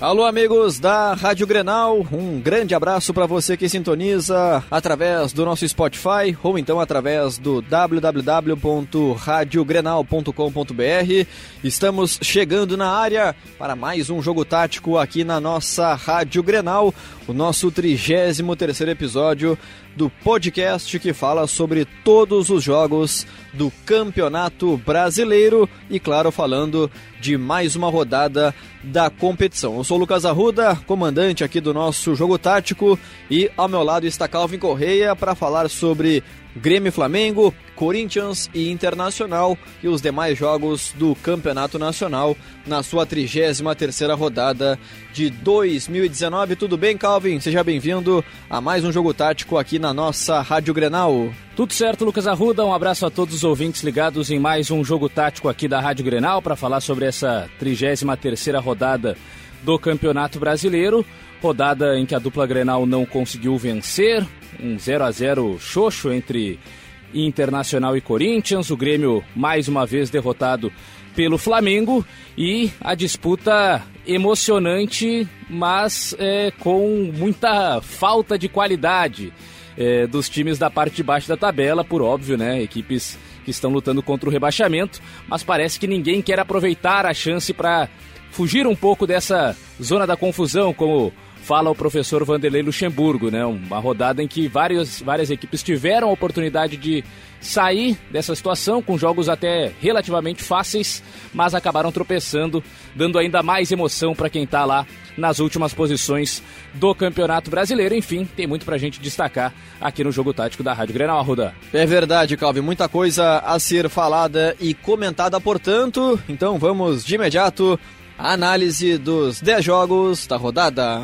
Alô, amigos da Rádio Grenal, um grande abraço para você que sintoniza através do nosso Spotify ou então através do www.radiogrenal.com.br. Estamos chegando na área para mais um jogo tático aqui na nossa Rádio Grenal, o nosso 33 terceiro episódio do podcast que fala sobre todos os jogos do Campeonato Brasileiro e, claro, falando de mais uma rodada da competição. Eu sou o Lucas Arruda, comandante aqui do nosso jogo tático, e ao meu lado está Calvin Correia para falar sobre Grêmio Flamengo, Corinthians e Internacional e os demais jogos do Campeonato Nacional na sua 33ª rodada de 2019. Tudo bem, Calvin? Seja bem-vindo a mais um jogo tático aqui na nossa Rádio Grenal. Tudo certo, Lucas Arruda. Um abraço a todos os ouvintes ligados em mais um jogo tático aqui da Rádio Grenal para falar sobre essa 33ª rodada do Campeonato Brasileiro. Rodada em que a dupla Grenal não conseguiu vencer, um 0 a 0 xoxo entre Internacional e Corinthians, o Grêmio mais uma vez derrotado pelo Flamengo. E a disputa emocionante, mas é, com muita falta de qualidade é, dos times da parte de baixo da tabela, por óbvio, né? Equipes que estão lutando contra o rebaixamento, mas parece que ninguém quer aproveitar a chance para fugir um pouco dessa zona da confusão, como fala o professor Vanderlei Luxemburgo, né? Uma rodada em que várias, várias equipes tiveram a oportunidade de sair dessa situação com jogos até relativamente fáceis, mas acabaram tropeçando, dando ainda mais emoção para quem está lá nas últimas posições do Campeonato Brasileiro. Enfim, tem muito pra gente destacar aqui no Jogo Tático da Rádio Grenal Arruda. É verdade, Calvin, muita coisa a ser falada e comentada, portanto. Então vamos de imediato análise dos 10 jogos da rodada.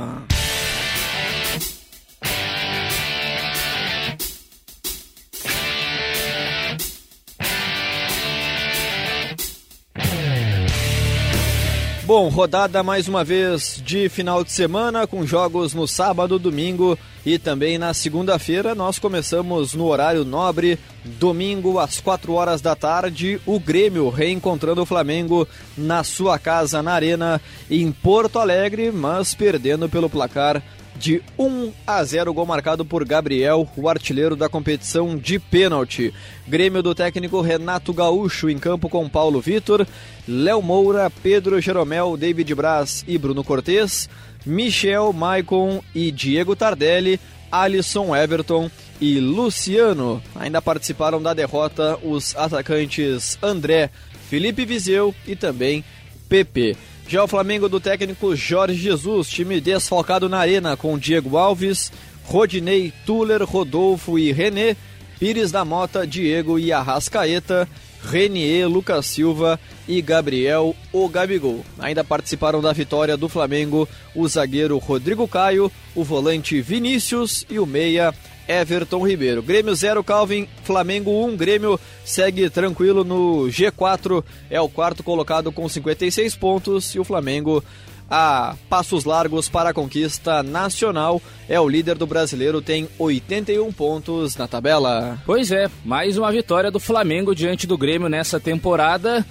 Bom, rodada mais uma vez de final de semana, com jogos no sábado, domingo e também na segunda-feira. Nós começamos no horário nobre, domingo às 4 horas da tarde, o Grêmio reencontrando o Flamengo na sua casa na Arena em Porto Alegre, mas perdendo pelo placar de 1 a 0, gol marcado por Gabriel, o artilheiro da competição de pênalti. Grêmio do técnico Renato Gaúcho em campo com Paulo Vitor, Léo Moura, Pedro Jeromel, David Braz e Bruno Cortes, Michel, Maicon e Diego Tardelli, Alisson Everton e Luciano. Ainda participaram da derrota os atacantes André, Felipe Viseu e também PP. Já o Flamengo do técnico Jorge Jesus, time desfalcado na arena com Diego Alves, Rodinei, Tuller, Rodolfo e René, Pires da Mota, Diego e Arrascaeta, Renier, Lucas Silva e Gabriel o Gabigol. Ainda participaram da vitória do Flamengo o zagueiro Rodrigo Caio, o volante Vinícius e o meia Everton Ribeiro. Grêmio 0, Calvin, Flamengo 1. Um, Grêmio segue tranquilo no G4, é o quarto colocado com 56 pontos e o Flamengo a passos largos para a conquista nacional. É o líder do brasileiro, tem 81 pontos na tabela. Pois é, mais uma vitória do Flamengo diante do Grêmio nessa temporada.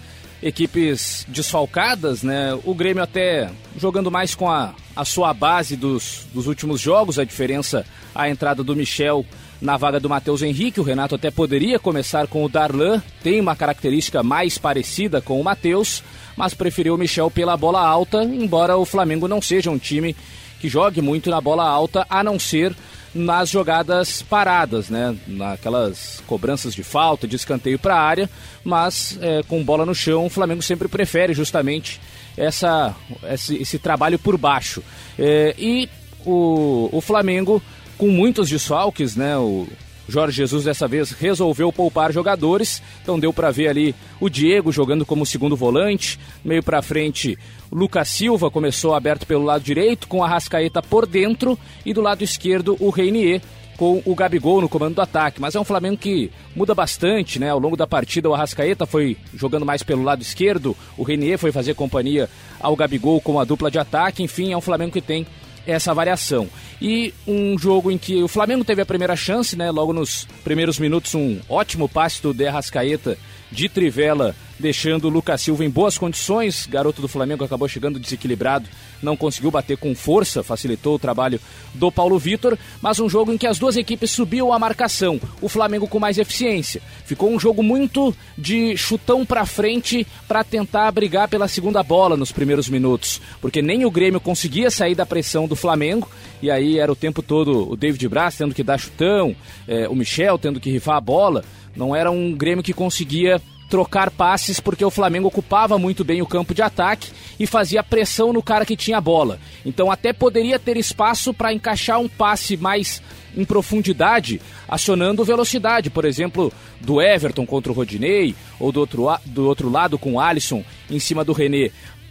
Equipes desfalcadas, né? O Grêmio até jogando mais com a, a sua base dos, dos últimos jogos, a diferença a entrada do Michel na vaga do Matheus Henrique. O Renato até poderia começar com o Darlan, tem uma característica mais parecida com o Matheus, mas preferiu o Michel pela bola alta, embora o Flamengo não seja um time que jogue muito na bola alta, a não ser nas jogadas paradas, né? Naquelas cobranças de falta, de escanteio para a área, mas é, com bola no chão, o Flamengo sempre prefere justamente essa, esse, esse trabalho por baixo. É, e o, o Flamengo com muitos desfalques, né? O Jorge Jesus dessa vez resolveu poupar jogadores, então deu para ver ali o Diego jogando como segundo volante, meio para frente Lucas Silva começou aberto pelo lado direito com a Rascaeta por dentro. E do lado esquerdo o Reinier com o Gabigol no comando do ataque, mas é um Flamengo que muda bastante, né? Ao longo da partida, o Arrascaeta foi jogando mais pelo lado esquerdo, o Renier foi fazer companhia ao Gabigol com a dupla de ataque, enfim, é um Flamengo que tem essa variação. E um jogo em que o Flamengo teve a primeira chance, né? Logo nos primeiros minutos, um ótimo passe do De Arrascaeta de trivela deixando o Lucas Silva em boas condições. Garoto do Flamengo acabou chegando desequilibrado, não conseguiu bater com força, facilitou o trabalho do Paulo Vitor, mas um jogo em que as duas equipes subiam a marcação, o Flamengo com mais eficiência. Ficou um jogo muito de chutão para frente para tentar brigar pela segunda bola nos primeiros minutos, porque nem o Grêmio conseguia sair da pressão do Flamengo, e aí era o tempo todo o David Braz tendo que dar chutão, é, o Michel tendo que rifar a bola. Não era um Grêmio que conseguia trocar passes porque o Flamengo ocupava muito bem o campo de ataque e fazia pressão no cara que tinha a bola. Então até poderia ter espaço para encaixar um passe mais em profundidade, acionando velocidade, por exemplo, do Everton contra o Rodinei ou do outro, do outro lado com o Alisson em cima do René.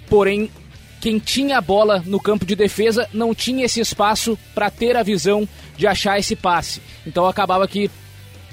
Porém, quem tinha a bola no campo de defesa não tinha esse espaço para ter a visão de achar esse passe. Então acabava que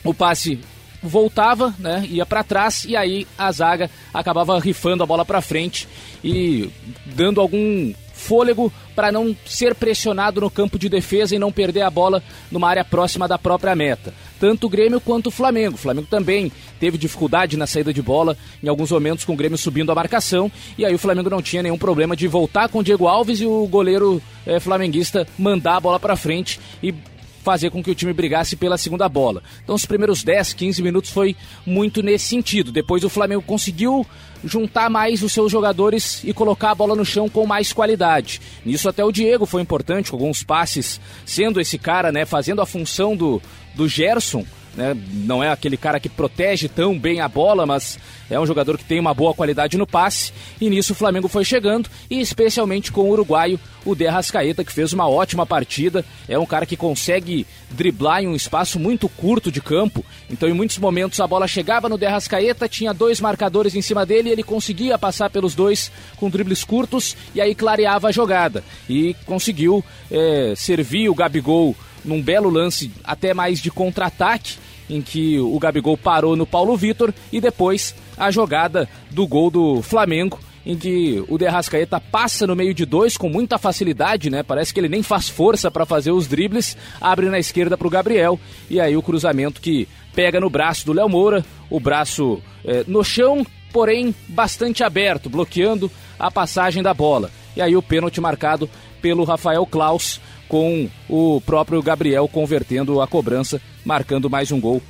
o passe voltava, né, ia para trás e aí a zaga acabava rifando a bola para frente e dando algum fôlego para não ser pressionado no campo de defesa e não perder a bola numa área próxima da própria meta. Tanto o Grêmio quanto o Flamengo. O Flamengo também teve dificuldade na saída de bola, em alguns momentos com o Grêmio subindo a marcação, e aí o Flamengo não tinha nenhum problema de voltar com o Diego Alves e o goleiro é, flamenguista mandar a bola para frente e fazer com que o time brigasse pela segunda bola. Então os primeiros 10, 15 minutos foi muito nesse sentido. Depois o Flamengo conseguiu juntar mais os seus jogadores e colocar a bola no chão com mais qualidade. Nisso até o Diego foi importante, com alguns passes, sendo esse cara, né, fazendo a função do, do Gerson né? Não é aquele cara que protege tão bem a bola, mas é um jogador que tem uma boa qualidade no passe. E nisso o Flamengo foi chegando, e especialmente com o uruguaio, o De Arrascaeta, que fez uma ótima partida. É um cara que consegue driblar em um espaço muito curto de campo. Então, em muitos momentos, a bola chegava no De Arrascaeta, tinha dois marcadores em cima dele, ele conseguia passar pelos dois com dribles curtos, e aí clareava a jogada. E conseguiu é, servir o Gabigol num belo lance até mais de contra-ataque, em que o Gabigol parou no Paulo Vitor e depois a jogada do gol do Flamengo, em que o Derrascaeta passa no meio de dois com muita facilidade, né? Parece que ele nem faz força para fazer os dribles, abre na esquerda para o Gabriel e aí o cruzamento que pega no braço do Léo Moura, o braço é, no chão, porém bastante aberto, bloqueando a passagem da bola. E aí o pênalti marcado pelo Rafael Klaus com o próprio Gabriel convertendo a cobrança, marcando mais um gol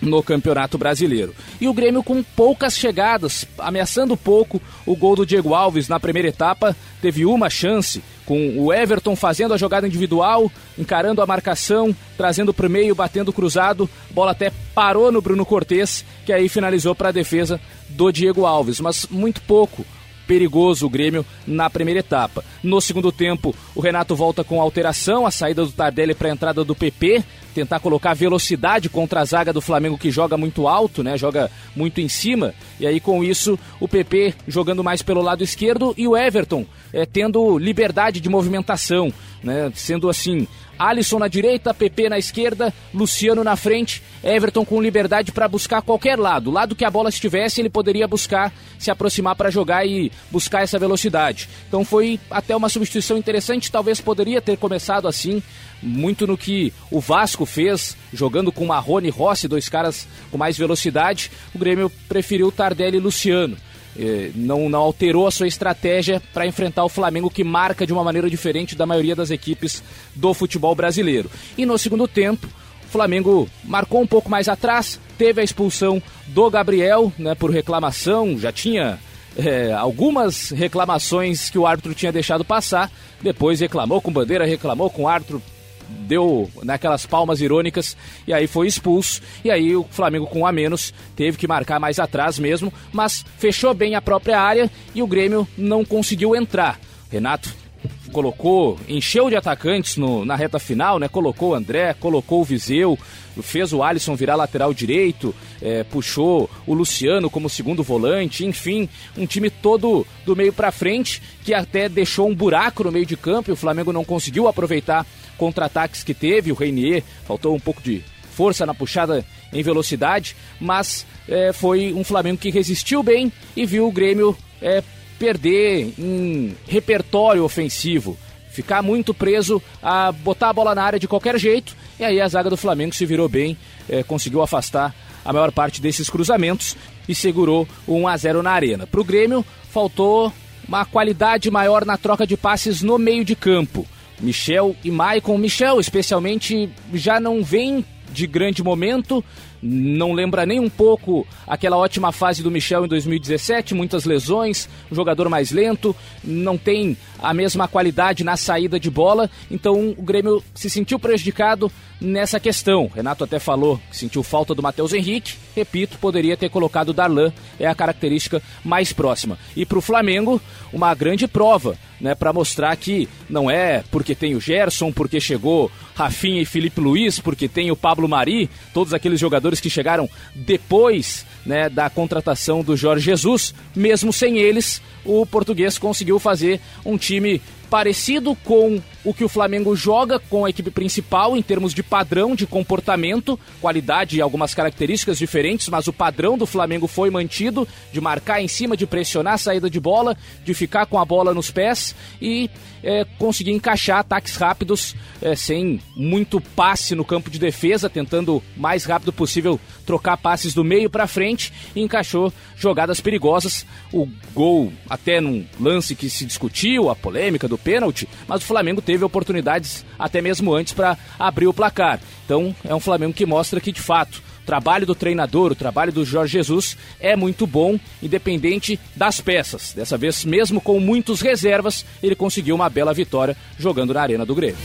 no Campeonato Brasileiro. E o Grêmio com poucas chegadas, ameaçando pouco o gol do Diego Alves na primeira etapa, teve uma chance com o Everton fazendo a jogada individual, encarando a marcação, trazendo para o meio, batendo cruzado, bola até parou no Bruno Cortes, que aí finalizou para a defesa do Diego Alves, mas muito pouco perigoso o Grêmio na primeira etapa. No segundo tempo, o Renato volta com alteração, a saída do Tardelli para a entrada do PP, tentar colocar velocidade contra a zaga do Flamengo que joga muito alto, né? Joga muito em cima. E aí com isso, o PP jogando mais pelo lado esquerdo e o Everton é, tendo liberdade de movimentação, né? Sendo assim, Alisson na direita, PP na esquerda, Luciano na frente, Everton com liberdade para buscar qualquer lado. Lado que a bola estivesse, ele poderia buscar se aproximar para jogar e buscar essa velocidade. Então foi até uma substituição interessante, talvez poderia ter começado assim, muito no que o Vasco fez, jogando com Marrone e Rossi, dois caras com mais velocidade. O Grêmio preferiu Tardelli e Luciano. É, não, não alterou a sua estratégia para enfrentar o Flamengo, que marca de uma maneira diferente da maioria das equipes do futebol brasileiro. E no segundo tempo, o Flamengo marcou um pouco mais atrás, teve a expulsão do Gabriel né, por reclamação, já tinha é, algumas reclamações que o árbitro tinha deixado passar, depois reclamou com bandeira, reclamou com o árbitro deu naquelas palmas irônicas e aí foi expulso. E aí o Flamengo com um a menos teve que marcar mais atrás mesmo, mas fechou bem a própria área e o Grêmio não conseguiu entrar. Renato colocou, encheu de atacantes no, na reta final, né? Colocou o André, colocou o Viseu, fez o Alisson virar lateral direito, é, puxou o Luciano como segundo volante, enfim, um time todo do meio para frente que até deixou um buraco no meio de campo e o Flamengo não conseguiu aproveitar contra-ataques que teve. O Reinier faltou um pouco de força na puxada em velocidade, mas é, foi um Flamengo que resistiu bem e viu o Grêmio é, perder em repertório ofensivo, ficar muito preso a botar a bola na área de qualquer jeito, e aí a zaga do Flamengo se virou bem, é, conseguiu afastar a maior parte desses cruzamentos e segurou o 1 a 0 na arena. Para o Grêmio, faltou uma qualidade maior na troca de passes no meio de campo. Michel e Maicon. Michel, especialmente, já não vem de grande momento, não lembra nem um pouco aquela ótima fase do Michel em 2017, muitas lesões, um jogador mais lento, não tem a mesma qualidade na saída de bola, então o Grêmio se sentiu prejudicado nessa questão. Renato até falou que sentiu falta do Matheus Henrique, repito, poderia ter colocado o Darlan, é a característica mais próxima. E para o Flamengo, uma grande prova, né, para mostrar que não é porque tem o Gerson, porque chegou Rafinha e Felipe Luiz, porque tem o Pablo Mari, todos aqueles jogadores que chegaram depois né, da contratação do Jorge Jesus, mesmo sem eles, o português conseguiu fazer um time parecido com o que o Flamengo joga com a equipe principal em termos de padrão de comportamento, qualidade e algumas características diferentes, mas o padrão do Flamengo foi mantido de marcar em cima, de pressionar a saída de bola, de ficar com a bola nos pés e é, conseguir encaixar ataques rápidos é, sem muito passe no campo de defesa, tentando mais rápido possível trocar passes do meio para frente e encaixou jogadas perigosas. O gol até num lance que se discutiu, a polêmica do pênalti, mas o Flamengo teve oportunidades até mesmo antes para abrir o placar. Então é um Flamengo que mostra que de fato o trabalho do treinador, o trabalho do Jorge Jesus é muito bom, independente das peças. Dessa vez, mesmo com muitos reservas, ele conseguiu uma bela vitória jogando na Arena do Grêmio.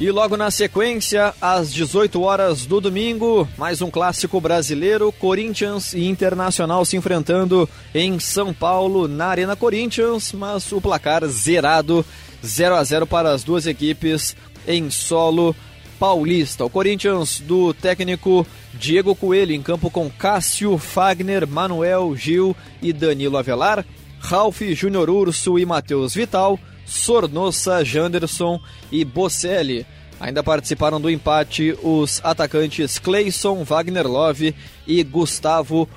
E logo na sequência, às 18 horas do domingo, mais um clássico brasileiro, Corinthians e Internacional se enfrentando em São Paulo, na Arena Corinthians, mas o placar zerado, 0 a 0 para as duas equipes em solo paulista. O Corinthians do técnico Diego Coelho em campo com Cássio, Fagner, Manuel, Gil e Danilo Avelar, Ralph, Júnior Urso e Matheus Vital. Sornossa, Janderson e Bocelli. Ainda participaram do empate os atacantes Cleison, Wagner Love e Gustavo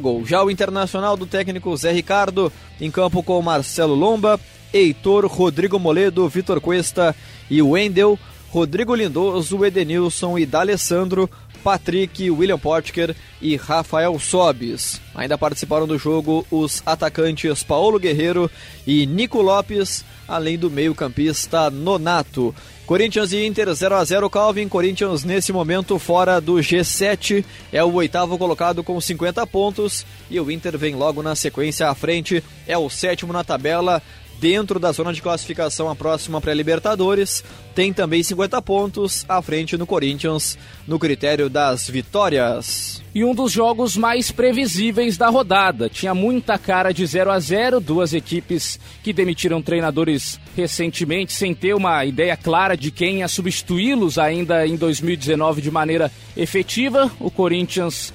Gol. Já o internacional do técnico Zé Ricardo, em campo com Marcelo Lomba, Heitor, Rodrigo Moledo, Vitor Cuesta e Wendel, Rodrigo Lindoso, Edenilson e D'Alessandro, Patrick, William Potker e Rafael Sobis. Ainda participaram do jogo os atacantes Paulo Guerreiro e Nico Lopes, além do meio-campista Nonato. Corinthians e Inter 0 a 0 Calvin. Corinthians nesse momento fora do G7, é o oitavo colocado com 50 pontos e o Inter vem logo na sequência à frente, é o sétimo na tabela dentro da zona de classificação a próxima pré-Libertadores. Tem também 50 pontos à frente no Corinthians no critério das vitórias. E um dos jogos mais previsíveis da rodada. Tinha muita cara de 0 a 0 duas equipes que demitiram treinadores recentemente sem ter uma ideia clara de quem ia substituí-los ainda em 2019 de maneira efetiva. O Corinthians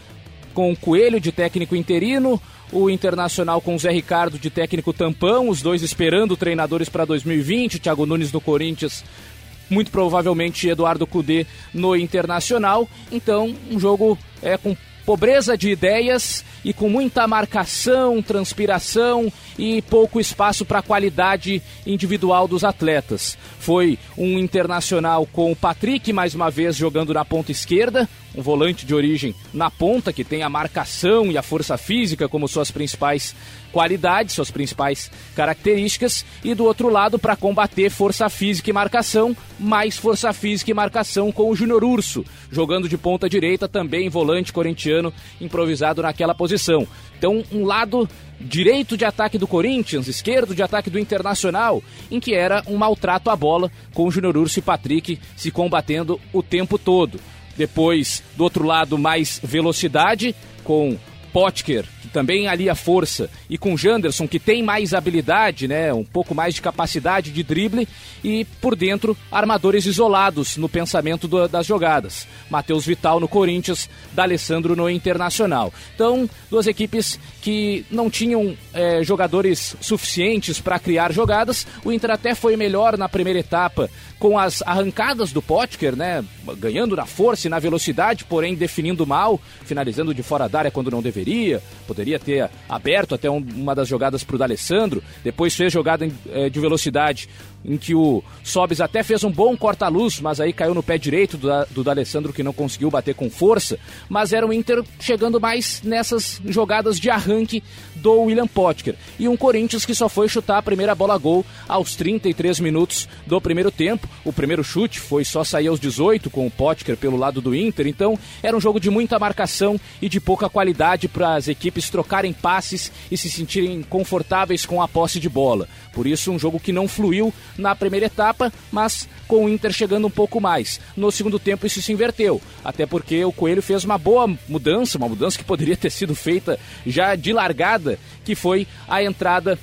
com o Coelho de técnico interino, o Internacional com o Zé Ricardo de técnico tampão, os dois esperando treinadores para 2020, Thiago Nunes no Corinthians, muito provavelmente Eduardo Cudê no Internacional. Então, um jogo é com pobreza de ideias e com muita marcação, transpiração e pouco espaço para a qualidade individual dos atletas. Foi um internacional com o Patrick mais uma vez jogando na ponta esquerda, um volante de origem na ponta que tem a marcação e a força física como suas principais qualidades, suas principais características, e do outro lado, para combater força física e marcação, mais força física e marcação com o Júnior Urso, jogando de ponta direita, também volante corintiano, improvisado naquela posição. Então, um lado direito de ataque do Corinthians, esquerdo de ataque do Internacional, em que era um maltrato à bola, com o Júnior Urso e Patrick se combatendo o tempo todo. Depois, do outro lado, mais velocidade, com Potker, que também alia força, e com Janderson, que tem mais habilidade, né, um pouco mais de capacidade de drible, e por dentro, armadores isolados no pensamento do, das jogadas. Matheus Vital no Corinthians, D'Alessandro no Internacional. Então, duas equipes que não tinham é, jogadores suficientes para criar jogadas. O Inter até foi melhor na primeira etapa com as arrancadas do Potker, né, ganhando na força e na velocidade, porém definindo mal, finalizando de fora da área quando não deveria. Poderia ter aberto até um, uma das jogadas para o D'Alessandro. Depois fez jogada é, de velocidade em que o Sobis até fez um bom corta-luz, mas aí caiu no pé direito do, do D'Alessandro que não conseguiu bater com força, mas era o Inter chegando mais nessas jogadas de arranque do William Potker. E um Corinthians que só foi chutar a primeira bola gol aos 33 minutos do primeiro tempo. O primeiro chute foi só sair aos 18 com o Potker pelo lado do Inter, então era um jogo de muita marcação e de pouca qualidade para as equipes trocarem passes e se sentirem confortáveis com a posse de bola. Por isso, um jogo que não fluiu na primeira etapa, mas com o Inter chegando um pouco mais. No segundo tempo, isso se inverteu, até porque o Coelho fez uma boa mudança, uma mudança que poderia ter sido feita já de largada, que foi a entrada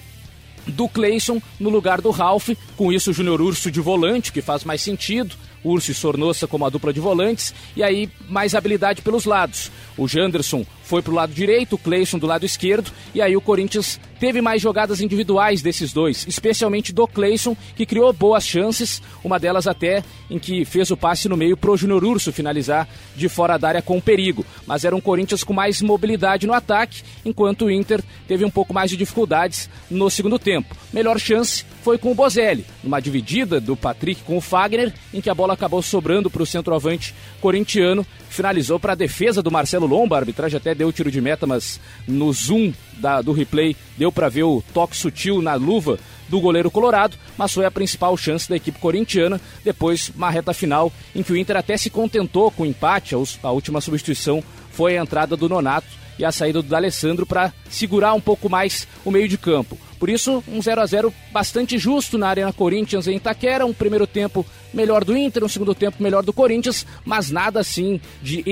do Cleison no lugar do Ralph. Com isso, o Júnior Urso de volante, que faz mais sentido. Urso e Sornossa como a dupla de volantes. E aí, mais habilidade pelos lados. O Janderson foi para o lado direito, o Cleison do lado esquerdo, e aí o Corinthians teve mais jogadas individuais desses dois, especialmente do Cleison, que criou boas chances, uma delas até em que fez o passe no meio pro Júnior Urso finalizar de fora da área com perigo. Mas era um Corinthians com mais mobilidade no ataque, enquanto o Inter teve um pouco mais de dificuldades no segundo tempo. Melhor chance foi com o Bozelli, numa dividida do Patrick com o Fagner, em que a bola acabou sobrando para o centroavante corintiano, finalizou para a defesa do Marcelo Lomba, a arbitragem até deu tiro de meta, mas no zoom da, do replay deu para ver o toque sutil na luva do goleiro colorado, mas foi a principal chance da equipe corintiana. Depois, uma reta final em que o Inter até se contentou com o empate, a última substituição foi a entrada do Nonato e a saída do D'Alessandro para segurar um pouco mais o meio de campo. Por isso, um 0 a 0 bastante justo na Arena Corinthians em Itaquera, um primeiro tempo melhor do Inter, um segundo tempo melhor do Corinthians, mas nada assim de,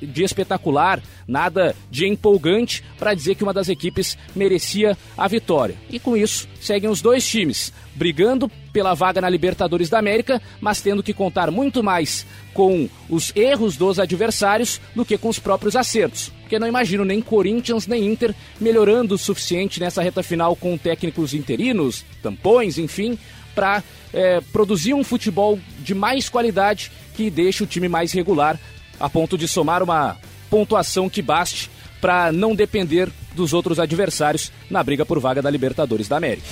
de espetacular, nada de empolgante para dizer que uma das equipes merecia a vitória. E com isso, seguem os dois times brigando pela vaga na Libertadores da América, mas tendo que contar muito mais com os erros dos adversários do que com os próprios acertos. Porque não imagino nem Corinthians nem Inter melhorando o suficiente nessa reta final com técnicos interinos, tampões, enfim, para é, produzir um futebol de mais qualidade que deixe o time mais regular, a ponto de somar uma pontuação que baste para não depender dos outros adversários na briga por vaga da Libertadores da América.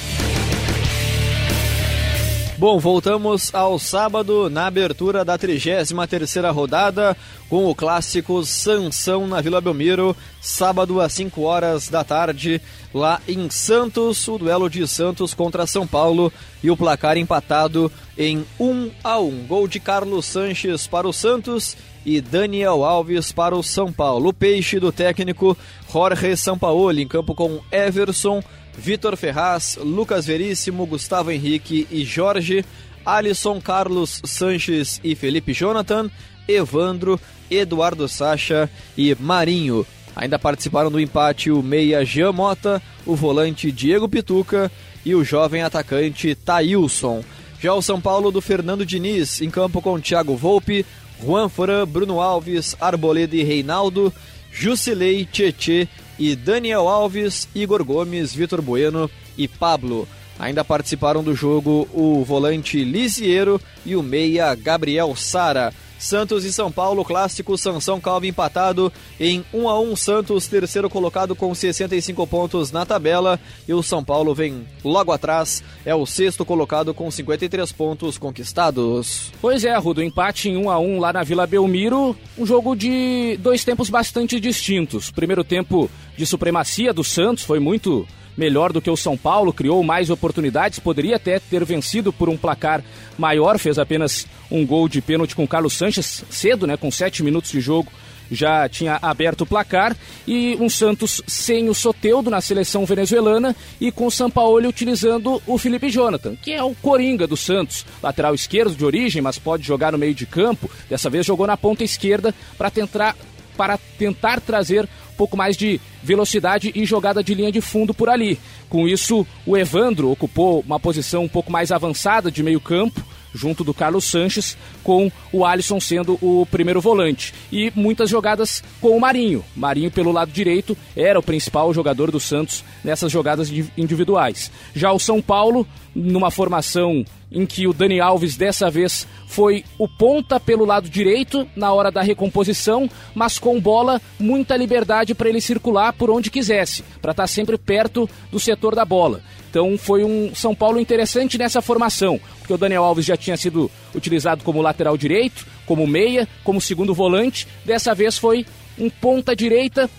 Bom, voltamos ao sábado na abertura da 33ª rodada com o clássico Sansão na Vila Belmiro, sábado às 5 horas da tarde, lá em Santos, o duelo de Santos contra São Paulo e o placar empatado em 1 a 1. Gol de Carlos Sanches para o Santos e Daniel Alves para o São Paulo. O peixe do técnico Jorge Sampaoli em campo com Everson Vitor Ferraz, Lucas Veríssimo, Gustavo Henrique e Jorge, Alisson, Carlos Sanches e Felipe Jonathan, Evandro, Eduardo Sacha e Marinho. Ainda participaram do empate o meia Jean Mota, o volante Diego Pituca e o jovem atacante Tailson. Já o São Paulo do Fernando Diniz, em campo com Thiago Volpe, Juan Fran, Bruno Alves, Arboleda e Reinaldo, Jusilei, Tietê e Daniel Alves, Igor Gomes, Vitor Bueno e Pablo. Ainda participaram do jogo o volante Lisiero e o meia Gabriel Sara. Santos e São Paulo, clássico Sansão Calvi empatado em 1 a 1 Santos, terceiro colocado com 65 pontos na tabela e o São Paulo vem logo atrás, é o sexto colocado com 53 pontos conquistados. Pois é, Rudo, empate em 1 a 1 lá na Vila Belmiro, um jogo de dois tempos bastante distintos. Primeiro tempo de supremacia do Santos foi muito melhor do que o São Paulo, criou mais oportunidades, poderia até ter vencido por um placar maior, fez apenas um gol de pênalti com Carlos Sanches cedo, né, com sete minutos de jogo já tinha aberto o placar e um Santos sem o Soteudo na seleção venezuelana e com o Sampaoli utilizando o Felipe Jonathan, que é o coringa do Santos, lateral esquerdo de origem, mas pode jogar no meio de campo. Dessa vez jogou na ponta esquerda para tentar para tentar trazer pouco mais de velocidade e jogada de linha de fundo por ali. Com isso, o Evandro ocupou uma posição um pouco mais avançada de meio campo, junto do Carlos Sanches, com o Alisson sendo o primeiro volante. E muitas jogadas com o Marinho. Marinho, pelo lado direito, era o principal jogador do Santos nessas jogadas individuais. Já o São Paulo, numa formação em que o Dani Alves dessa vez foi o ponta pelo lado direito na hora da recomposição, mas com bola, muita liberdade para ele circular por onde quisesse, para estar tá sempre perto do setor da bola. Então foi um São Paulo interessante nessa formação, porque o Daniel Alves já tinha sido utilizado como lateral direito, como meia, como segundo volante. Dessa vez foi um ponta direita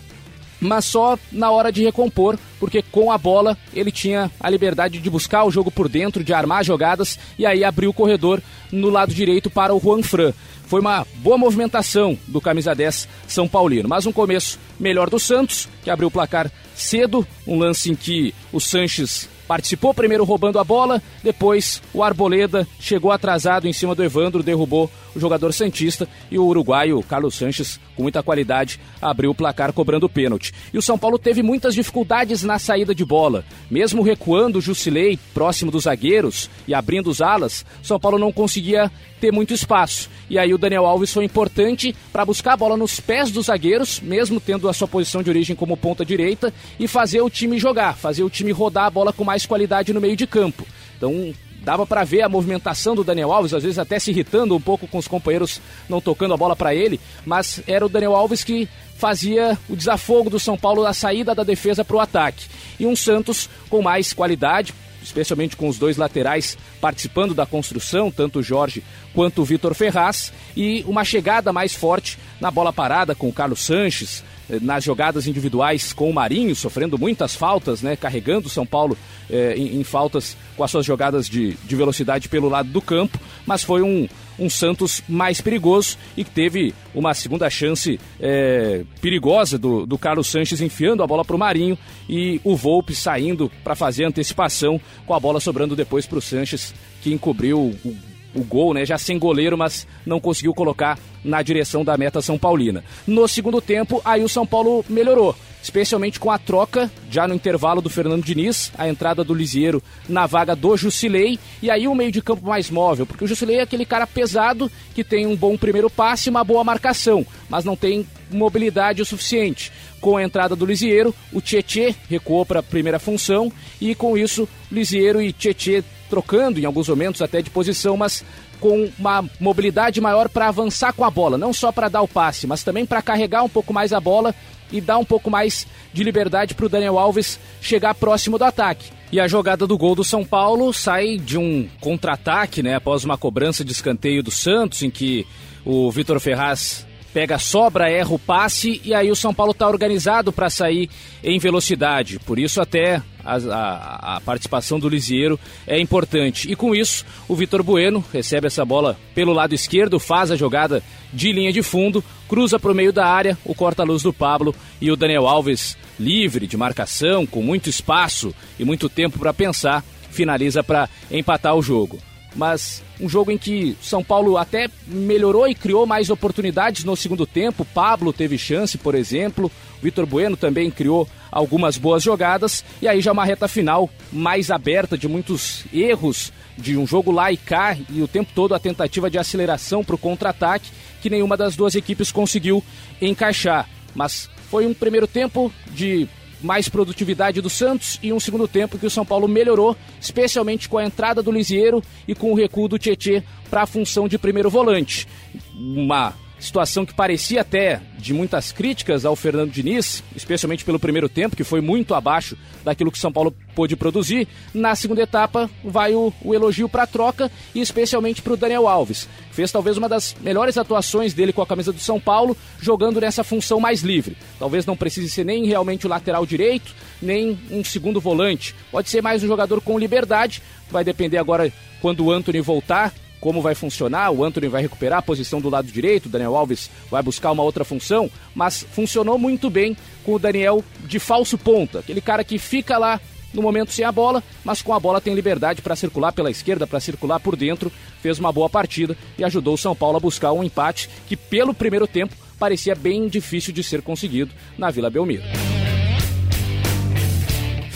mas só na hora de recompor, porque com a bola ele tinha a liberdade de buscar o jogo por dentro, de armar jogadas e aí abriu o corredor no lado direito para o Juan Fran. Foi uma boa movimentação do camisa 10 São Paulino, mas um começo melhor do Santos, que abriu o placar cedo, um lance em que o Sanches participou primeiro roubando a bola, depois o Arboleda chegou atrasado em cima do Evandro, derrubou o jogador Santista e o uruguaio Carlos Sanches, com muita qualidade, abriu o placar cobrando pênalti. E o São Paulo teve muitas dificuldades na saída de bola. Mesmo recuando o Jusilei próximo dos zagueiros e abrindo os alas, São Paulo não conseguia ter muito espaço. E aí o Daniel Alves foi importante para buscar a bola nos pés dos zagueiros, mesmo tendo a sua posição de origem como ponta direita, e fazer o time jogar, fazer o time rodar a bola com mais qualidade no meio de campo. Então, dava para ver a movimentação do Daniel Alves, às vezes até se irritando um pouco com os companheiros não tocando a bola para ele, mas era o Daniel Alves que fazia o desafogo do São Paulo da saída da defesa para o ataque. E um Santos com mais qualidade, especialmente com os dois laterais participando da construção, tanto o Jorge quanto o Vitor Ferraz, e uma chegada mais forte na bola parada com o Carlos Sanches, nas jogadas individuais com o Marinho, sofrendo muitas faltas, né, carregando o São Paulo eh, em, em, faltas com as suas jogadas de, de velocidade pelo lado do campo, mas foi um, um Santos mais perigoso e que teve uma segunda chance é, perigosa do, do Carlos Sanches enfiando a bola para o Marinho e o Volpe saindo para fazer a antecipação com a bola sobrando depois para o Sanches que encobriu o, o gol, né? Já sem goleiro, mas não conseguiu colocar na direção da meta São Paulina. No segundo tempo, aí o São Paulo melhorou especialmente com a troca, já no intervalo do Fernando Diniz, a entrada do Lisieiro na vaga do Jusilei, e aí o meio de campo mais móvel, porque o Jusilei é aquele cara pesado que tem um bom primeiro passe e uma boa marcação, mas não tem mobilidade o suficiente. Com a entrada do Lisieiro, o Tietê recuou para a primeira função e com isso Lisieiro e Tietê trocando em alguns momentos até de posição, mas com uma mobilidade maior para avançar com a bola, não só para dar o passe, mas também para carregar um pouco mais a bola e dar um pouco mais de liberdade para o Daniel Alves chegar próximo do ataque. E a jogada do gol do São Paulo sai de um contra-ataque, né, após uma cobrança de escanteio do Santos, em que o Vitor Ferraz pega sobra, erra o passe e aí o São Paulo está organizado para sair em velocidade. Por isso até a, a, a, participação do Lisieiro é importante. E com isso, o Vitor Bueno recebe essa bola pelo lado esquerdo, faz a jogada de linha de fundo, cruza para o meio da área, o corta-luz do Pablo e o Daniel Alves, livre de marcação, com muito espaço e muito tempo para pensar, finaliza para empatar o jogo mas um jogo em que São Paulo até melhorou e criou mais oportunidades no segundo tempo. Pablo teve chance, por exemplo. Vitor Bueno também criou algumas boas jogadas. E aí já uma reta final mais aberta de muitos erros de um jogo lá e cá e o tempo todo a tentativa de aceleração para o contra-ataque que nenhuma das duas equipes conseguiu encaixar. Mas foi um primeiro tempo de mais produtividade do Santos e um segundo tempo que o São Paulo melhorou, especialmente com a entrada do Lisieiro e com o recuo do Tietê para a função de primeiro volante. Uma situação que parecia até de muitas críticas ao Fernando Diniz, especialmente pelo primeiro tempo, que foi muito abaixo daquilo que São Paulo pôde produzir. Na segunda etapa, vai o, o elogio para a troca e especialmente para o Daniel Alves. Fez talvez uma das melhores atuações dele com a camisa do São Paulo, jogando nessa função mais livre. Talvez não precise ser nem realmente o lateral direito, nem um segundo volante. Pode ser mais um jogador com liberdade. Vai depender agora quando o Anthony voltar como vai funcionar. O Anthony vai recuperar a posição do lado direito, o Daniel Alves vai buscar uma outra função, mas funcionou muito bem com o Daniel de falso ponta, aquele cara que fica lá no momento sem a bola, mas com a bola tem liberdade para circular pela esquerda, para circular por dentro. Fez uma boa partida e ajudou o São Paulo a buscar um empate que, pelo primeiro tempo, parecia bem difícil de ser conseguido na Vila Belmiro.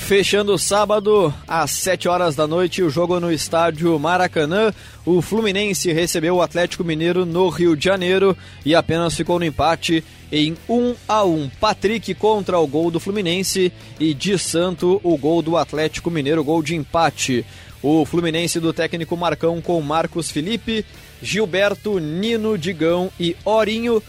Fechando o sábado, às 7 horas da noite, o jogo no estádio Maracanã. O Fluminense recebeu o Atlético Mineiro no Rio de Janeiro e apenas ficou no empate em 1 a 1. Patrick contra o gol do Fluminense e de Santo o gol do Atlético Mineiro, gol de empate. O Fluminense do técnico Marcão com Marcos Felipe, Gilberto, Nino, Digão e Orinho,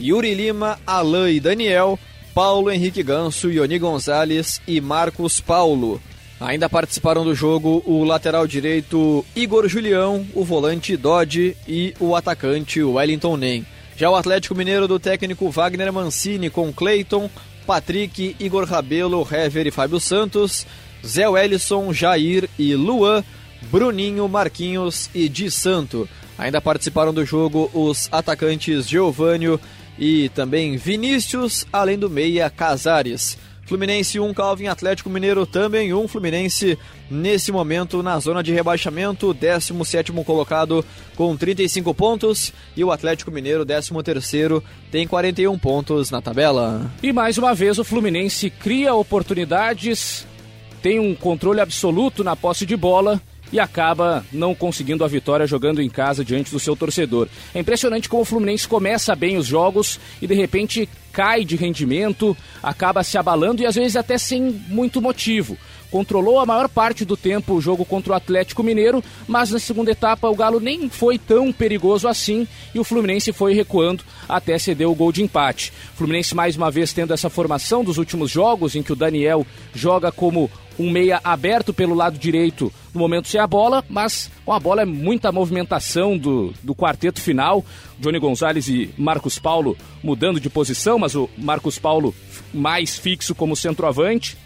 Yuri Lima, Alain e Daniel, Paulo Henrique Ganso, Ioni Gonzalez e Marcos Paulo. Ainda participaram do jogo o lateral direito Igor Julião, o volante Dodge e o atacante Wellington Nem. Já o Atlético Mineiro do técnico Wagner Mancini com Cleiton, Patrick, Igor Rabelo, Hever e Fábio Santos, Zé Wellison, Jair e Luan, Bruninho, Marquinhos e Di Santo. Ainda participaram do jogo os atacantes Giovânio e também Vinícius, além do meia Casares. Fluminense 1, Calvin Atlético Mineiro também 1. Fluminense nesse momento na zona de rebaixamento, 17 colocado com 35 pontos e o Atlético Mineiro, 13 tem 41 pontos na tabela. E mais uma vez o Fluminense cria oportunidades, tem um controle absoluto na posse de bola e acaba não conseguindo a vitória jogando em casa diante do seu torcedor. É impressionante como o Fluminense começa bem os jogos e de repente cai de rendimento, acaba se abalando e às vezes até sem muito motivo. Controlou a maior parte do tempo o jogo contra o Atlético Mineiro, mas na segunda etapa o Galo nem foi tão perigoso assim e o Fluminense foi recuando até ceder o gol de empate. Fluminense mais uma vez tendo essa formação dos últimos jogos em que o Daniel joga como um meia aberto pelo lado direito no momento sem a bola, mas com a bola é muita movimentação do, do quarteto final. Johnny Gonzalez e Marcos Paulo mudando de posição, mas o Marcos Paulo mais fixo como centroavante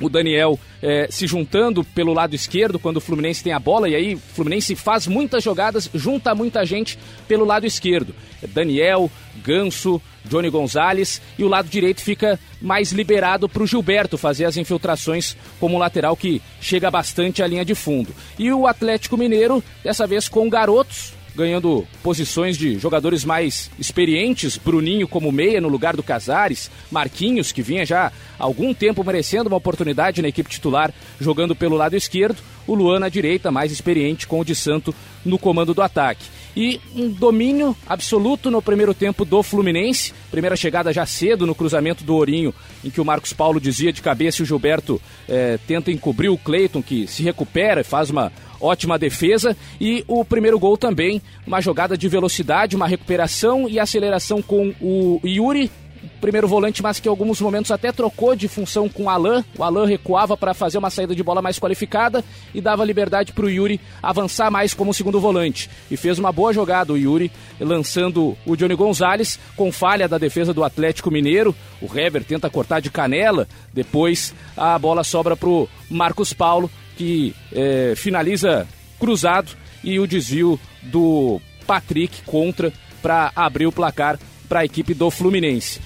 o Daniel é, se juntando pelo lado esquerdo quando o Fluminense tem a bola, e aí o Fluminense faz muitas jogadas, junta muita gente pelo lado esquerdo. Daniel, Ganso, Johnny Gonzalez, e o lado direito fica mais liberado para o Gilberto fazer as infiltrações como lateral que chega bastante à linha de fundo. E o Atlético Mineiro, dessa vez com garotos, ganhando posições de jogadores mais experientes, Bruninho como meia no lugar do Casares, Marquinhos, que vinha já há algum tempo merecendo uma oportunidade na equipe titular, jogando pelo lado esquerdo, o Luan na direita, mais experiente, com o de Santo no comando do ataque. E um domínio absoluto no primeiro tempo do Fluminense. Primeira chegada já cedo no cruzamento do Ourinho, em que o Marcos Paulo dizia de cabeça e o Gilberto eh, tenta encobrir o Cleiton, que se recupera e faz uma ótima defesa. E o primeiro gol também, uma jogada de velocidade, uma recuperação e aceleração com o Yuri. Primeiro volante, mas que em alguns momentos até trocou de função com o Alain. O Alain recuava para fazer uma saída de bola mais qualificada e dava liberdade para o Yuri avançar mais como segundo volante. E fez uma boa jogada o Yuri, lançando o Johnny Gonzalez com falha da defesa do Atlético Mineiro. O Heber tenta cortar de canela, depois a bola sobra para o Marcos Paulo, que é, finaliza cruzado e o desvio do Patrick contra para abrir o placar para a equipe do Fluminense.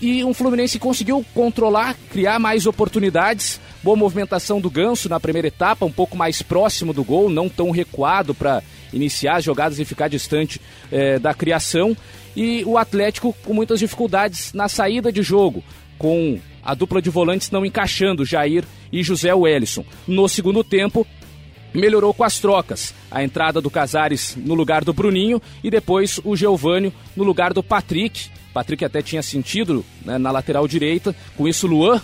E um Fluminense conseguiu controlar, criar mais oportunidades. Boa movimentação do Ganso na primeira etapa, um pouco mais próximo do gol, não tão recuado para iniciar as jogadas e ficar distante é, da criação. E o Atlético com muitas dificuldades na saída de jogo, com a dupla de volantes não encaixando, Jair e José Wellison. No segundo tempo, melhorou com as trocas. A entrada do Casares no lugar do Bruninho e depois o Geovânio no lugar do Patrick. Patrick até tinha sentido né, na lateral direita. Com isso, Luan,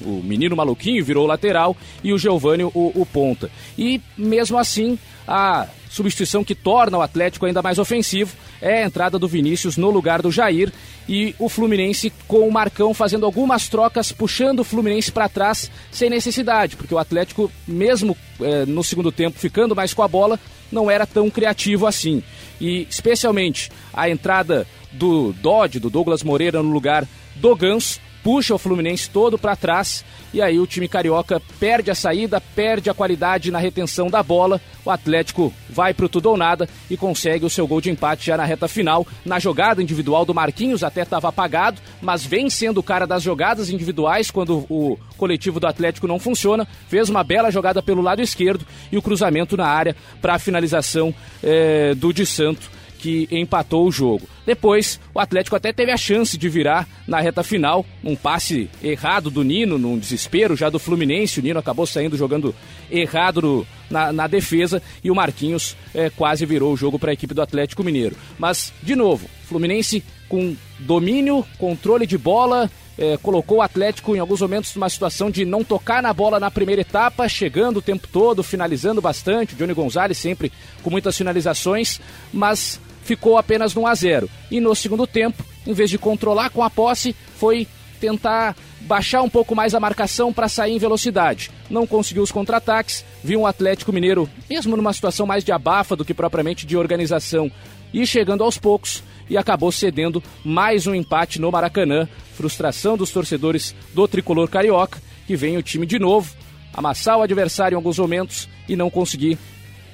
o menino maluquinho, virou lateral e o Geovânio o, o ponta. E mesmo assim, a substituição que torna o Atlético ainda mais ofensivo é a entrada do Vinícius no lugar do Jair e o Fluminense com o Marcão fazendo algumas trocas, puxando o Fluminense para trás sem necessidade, porque o Atlético, mesmo é, no segundo tempo ficando mais com a bola, não era tão criativo assim. E especialmente a entrada do Dodge, do Douglas Moreira no lugar do Ganso, puxa o Fluminense todo para trás e aí o time carioca perde a saída, perde a qualidade na retenção da bola. O Atlético vai pro tudo ou nada e consegue o seu gol de empate já na reta final. Na jogada individual do Marquinhos até estava apagado, mas vem sendo o cara das jogadas individuais quando o coletivo do Atlético não funciona. Fez uma bela jogada pelo lado esquerdo e o cruzamento na área para a finalização é, do Di Santo que empatou o jogo. Depois, o Atlético até teve a chance de virar na reta final, um passe errado do Nino, num desespero já do Fluminense. O Nino acabou saindo jogando errado no, na, na, defesa e o Marquinhos é, quase virou o jogo para a equipe do Atlético Mineiro. Mas, de novo, Fluminense com domínio, controle de bola, é, colocou o Atlético em alguns momentos numa situação de não tocar na bola na primeira etapa, chegando o tempo todo, finalizando bastante. O Johnny Gonzalez sempre com muitas finalizações, mas ficou apenas no 1 a 0. E no segundo tempo, em vez de controlar com a posse, foi tentar baixar um pouco mais a marcação para sair em velocidade. Não conseguiu os contra-ataques, viu um Atlético Mineiro, mesmo numa situação mais de abafa do que propriamente de organização, e chegando aos poucos e acabou cedendo mais um empate no Maracanã. Frustração dos torcedores do tricolor carioca, que vem o time de novo, amassar o adversário em alguns momentos e não conseguir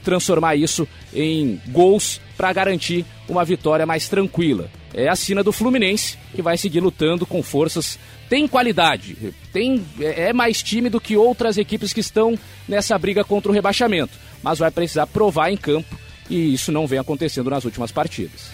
transformar isso em gols para garantir uma vitória mais tranquila. É a sina do Fluminense, que vai seguir lutando com forças. Tem qualidade, tem, é, é mais time do que outras equipes que estão nessa briga contra o rebaixamento, mas vai precisar provar em campo e isso não vem acontecendo nas últimas partidas.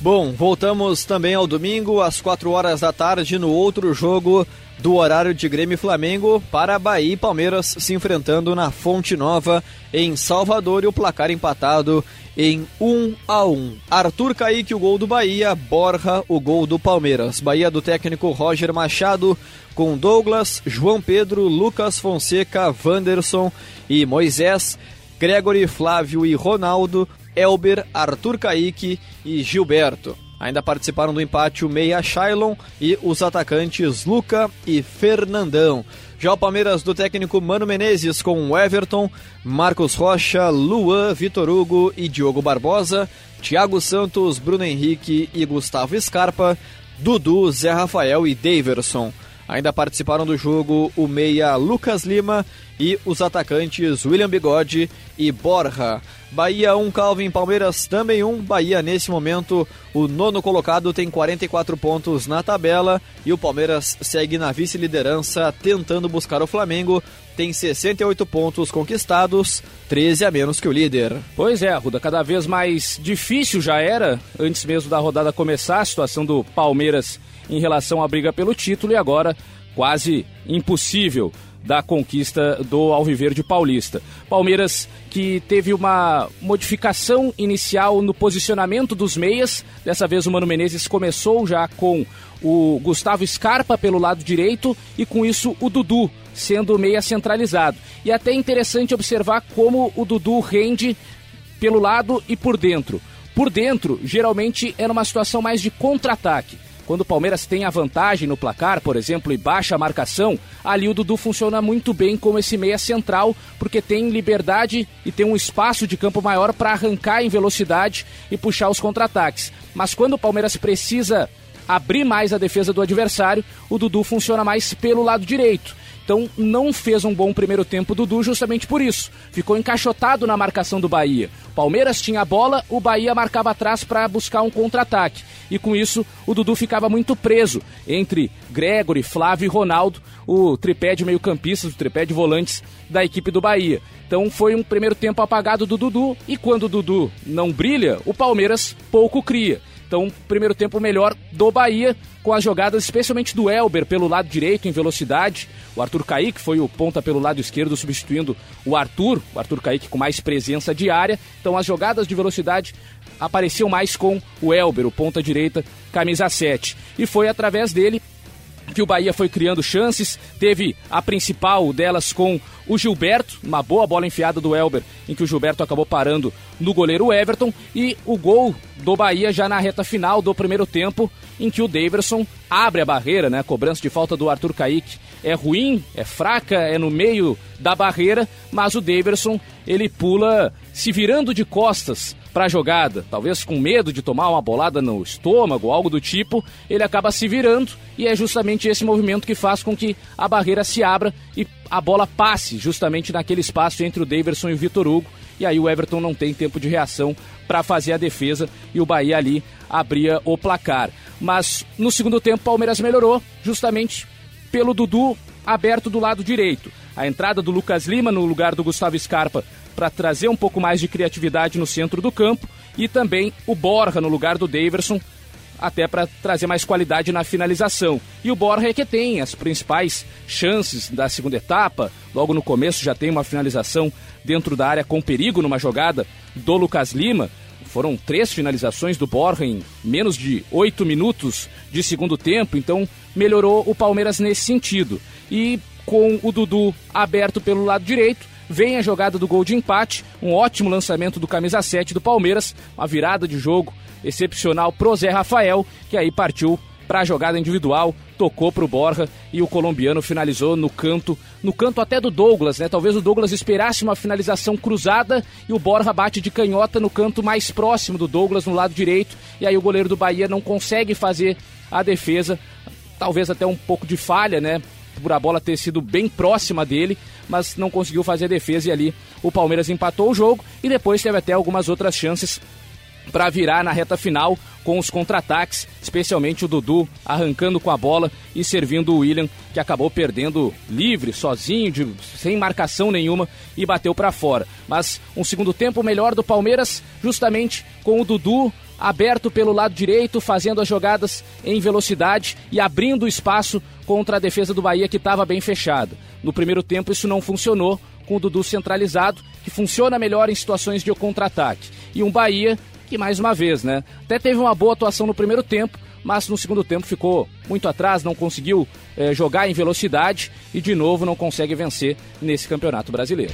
Bom, voltamos também ao domingo, às 4 horas da tarde, no outro jogo do horário de Grêmio e Flamengo para Bahia e Palmeiras se enfrentando na Fonte Nova em Salvador e o placar empatado em 1 a 1. Arthur Caíque o gol do Bahia, Borja o gol do Palmeiras. Bahia do técnico Roger Machado com Douglas, João Pedro, Lucas Fonseca, Wanderson e Moisés, Gregory, Flávio e Ronaldo, Elber, Arthur Caíque e Gilberto. Ainda participaram do empate o meia Shailon e os atacantes Luca e Fernandão. Já o Palmeiras do técnico Mano Menezes com Everton, Marcos Rocha, Luan, Vitor Hugo e Diogo Barbosa, Thiago Santos, Bruno Henrique e Gustavo Scarpa, Dudu, Zé Rafael e Daverson. Ainda participaram do jogo o meia Lucas Lima e os atacantes William Bigode e Borja. Bahia 1, Calvin, Palmeiras também 1. Bahia, nesse momento, o nono colocado tem 44 pontos na tabela e o Palmeiras segue na vice-liderança tentando buscar o Flamengo. Tem 68 pontos conquistados, 13 a menos que o líder. Pois é, Ruda, cada vez mais difícil já era, antes mesmo da rodada começar, a situação do Palmeiras em relação à briga pelo título e agora quase impossível da conquista do Alviverde Paulista. Palmeiras que teve uma modificação inicial no posicionamento dos meias. Dessa vez o Mano Menezes começou já com o Gustavo Scarpa pelo lado direito e com isso o Dudu sendo meia centralizado. E até interessante observar como o Dudu rende pelo lado e por dentro. Por dentro, geralmente é numa situação mais de contra-ataque. Quando o Palmeiras tem a vantagem no placar, por exemplo, e baixa a marcação, ali o Dudu funciona muito bem como esse meia central, porque tem liberdade e tem um espaço de campo maior para arrancar em velocidade e puxar os contra-ataques. Mas quando o Palmeiras precisa abrir mais a defesa do adversário, o Dudu funciona mais pelo lado direito. Então não fez um bom primeiro tempo Dudu justamente por isso. Ficou encaixotado na marcação do Bahia. Palmeiras tinha a bola, o Bahia marcava atrás para buscar um contra-ataque. E com isso o Dudu ficava muito preso entre Gregory, Flávio e Ronaldo, o tripé de meio-campistas, o tripé de volantes da equipe do Bahia. Então foi um primeiro tempo apagado do Dudu e quando o Dudu não brilha, o Palmeiras pouco cria. Então, primeiro tempo melhor do Bahia, com as jogadas especialmente do Elber pelo lado direito em velocidade. O Arthur Kaique foi o ponta pelo lado esquerdo, substituindo o Arthur. O Arthur Kaique com mais presença de área. Então, as jogadas de velocidade apareciam mais com o Elber, o ponta direita, camisa 7. E foi através dele que o Bahia foi criando chances, teve a principal delas com o Gilberto, uma boa bola enfiada do Elber, em que o Gilberto acabou parando no goleiro Everton, e o gol do Bahia já na reta final do primeiro tempo, em que o Daverson abre a barreira, né? A cobrança de falta do Arthur Kaique é ruim, é fraca, é no meio da barreira, mas o Daverson ele pula se virando de costas para a jogada, talvez com medo de tomar uma bolada no estômago, algo do tipo, ele acaba se virando e é justamente esse movimento que faz com que a barreira se abra e a bola passe justamente naquele espaço entre o Daverson e o Vitor Hugo. E aí o Everton não tem tempo de reação para fazer a defesa e o Bahia ali abria o placar. Mas no segundo tempo o Palmeiras melhorou, justamente pelo Dudu aberto do lado direito. A entrada do Lucas Lima no lugar do Gustavo Scarpa para trazer um pouco mais de criatividade no centro do campo e também o Borja no lugar do Daverson, até para trazer mais qualidade na finalização. E o Borja é que tem as principais chances da segunda etapa. Logo no começo já tem uma finalização dentro da área com perigo numa jogada do Lucas Lima. Foram três finalizações do Borja em menos de oito minutos de segundo tempo, então melhorou o Palmeiras nesse sentido. E com o Dudu aberto pelo lado direito, vem a jogada do gol de empate, um ótimo lançamento do camisa 7 do Palmeiras, uma virada de jogo excepcional pro Zé Rafael, que aí partiu para a jogada individual, tocou para o Borja e o colombiano finalizou no canto, no canto até do Douglas, né? Talvez o Douglas esperasse uma finalização cruzada e o Borja bate de canhota no canto mais próximo do Douglas, no lado direito, e aí o goleiro do Bahia não consegue fazer a defesa, talvez até um pouco de falha, né? Por a bola ter sido bem próxima dele, mas não conseguiu fazer a defesa e ali o Palmeiras empatou o jogo e depois teve até algumas outras chances para virar na reta final com os contra-ataques, especialmente o Dudu arrancando com a bola e servindo o William, que acabou perdendo livre, sozinho, de, sem marcação nenhuma e bateu para fora. Mas um segundo tempo melhor do Palmeiras, justamente com o Dudu aberto pelo lado direito, fazendo as jogadas em velocidade e abrindo espaço contra a defesa do Bahia que estava bem fechada. No primeiro tempo isso não funcionou com o Dudu centralizado, que funciona melhor em situações de contra-ataque. E um Bahia que mais uma vez, né? Até teve uma boa atuação no primeiro tempo, mas no segundo tempo ficou muito atrás, não conseguiu eh, jogar em velocidade e de novo não consegue vencer nesse campeonato brasileiro.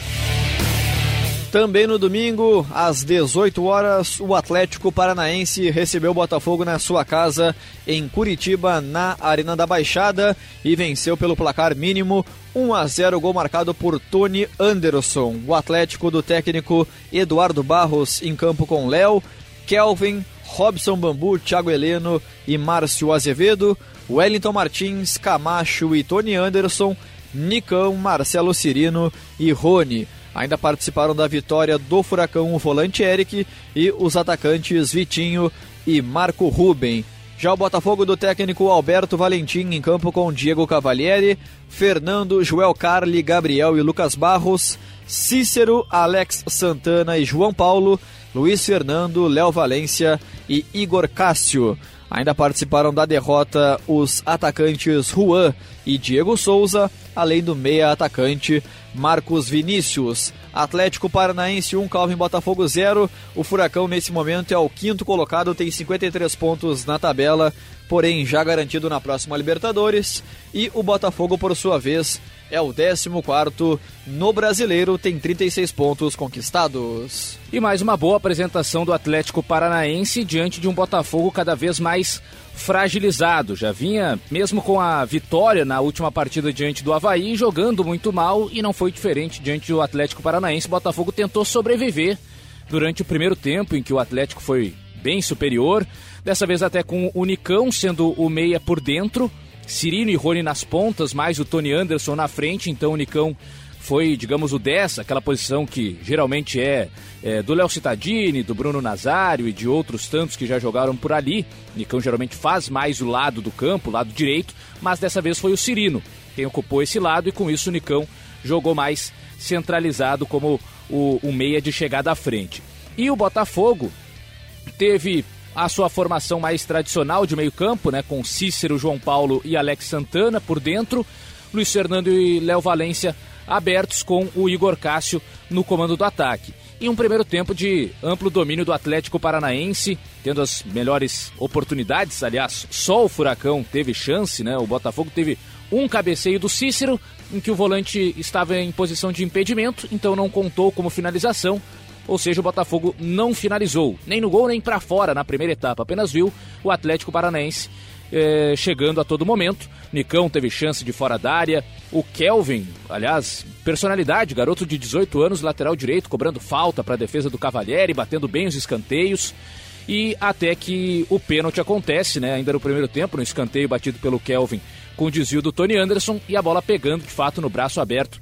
Também no domingo, às 18 horas, o Atlético Paranaense recebeu o Botafogo na sua casa em Curitiba, na Arena da Baixada, e venceu pelo placar mínimo 1 a 0, gol marcado por Tony Anderson. O Atlético do técnico Eduardo Barros em campo com Léo, Kelvin, Robson Bambu, Thiago Heleno e Márcio Azevedo, Wellington Martins, Camacho e Tony Anderson, Nicão, Marcelo Cirino e Rony. Ainda participaram da vitória do Furacão o volante Eric e os atacantes Vitinho e Marco Ruben. Já o Botafogo do técnico Alberto Valentim em campo com Diego Cavalieri, Fernando, Joel Carli, Gabriel e Lucas Barros, Cícero, Alex Santana e João Paulo, Luiz Fernando, Léo Valência e Igor Cássio. Ainda participaram da derrota os atacantes Juan e Diego Souza, além do meia atacante Marcos Vinícius. Atlético Paranaense 1, Calvin Botafogo 0. O Furacão nesse momento é o quinto colocado, tem 53 pontos na tabela, porém já garantido na próxima Libertadores. E o Botafogo, por sua vez, é o 14 no Brasileiro, tem 36 pontos conquistados. E mais uma boa apresentação do Atlético Paranaense diante de um Botafogo cada vez mais fragilizado. Já vinha, mesmo com a vitória na última partida diante do Havaí, jogando muito mal e não foi diferente diante do Atlético Paranaense. O Botafogo tentou sobreviver durante o primeiro tempo, em que o Atlético foi bem superior. Dessa vez até com o Nicão sendo o meia por dentro Cirino e Rony nas pontas, mais o Tony Anderson na frente, então o Nicão foi, digamos, o 10, aquela posição que geralmente é, é do Léo Cittadini, do Bruno Nazário e de outros tantos que já jogaram por ali. Nicão geralmente faz mais o lado do campo, o lado direito, mas dessa vez foi o Cirino quem ocupou esse lado e com isso o Nicão jogou mais centralizado como o, o meia de chegada à frente. E o Botafogo teve a sua formação mais tradicional de meio-campo, né, com Cícero, João Paulo e Alex Santana por dentro, Luiz Fernando e Léo Valência abertos com o Igor Cássio no comando do ataque. E um primeiro tempo de amplo domínio do Atlético Paranaense, tendo as melhores oportunidades. Aliás, só o Furacão teve chance, né? O Botafogo teve um cabeceio do Cícero, em que o volante estava em posição de impedimento, então não contou como finalização ou seja, o Botafogo não finalizou, nem no gol nem para fora na primeira etapa, apenas viu o Atlético Paranaense eh, chegando a todo momento. Nicão teve chance de fora da área. O Kelvin, aliás, personalidade, garoto de 18 anos, lateral direito, cobrando falta para a defesa do Cavalieri, batendo bem os escanteios. E até que o pênalti acontece, né? Ainda no primeiro tempo, no escanteio batido pelo Kelvin com o desvio do Tony Anderson e a bola pegando de fato no braço aberto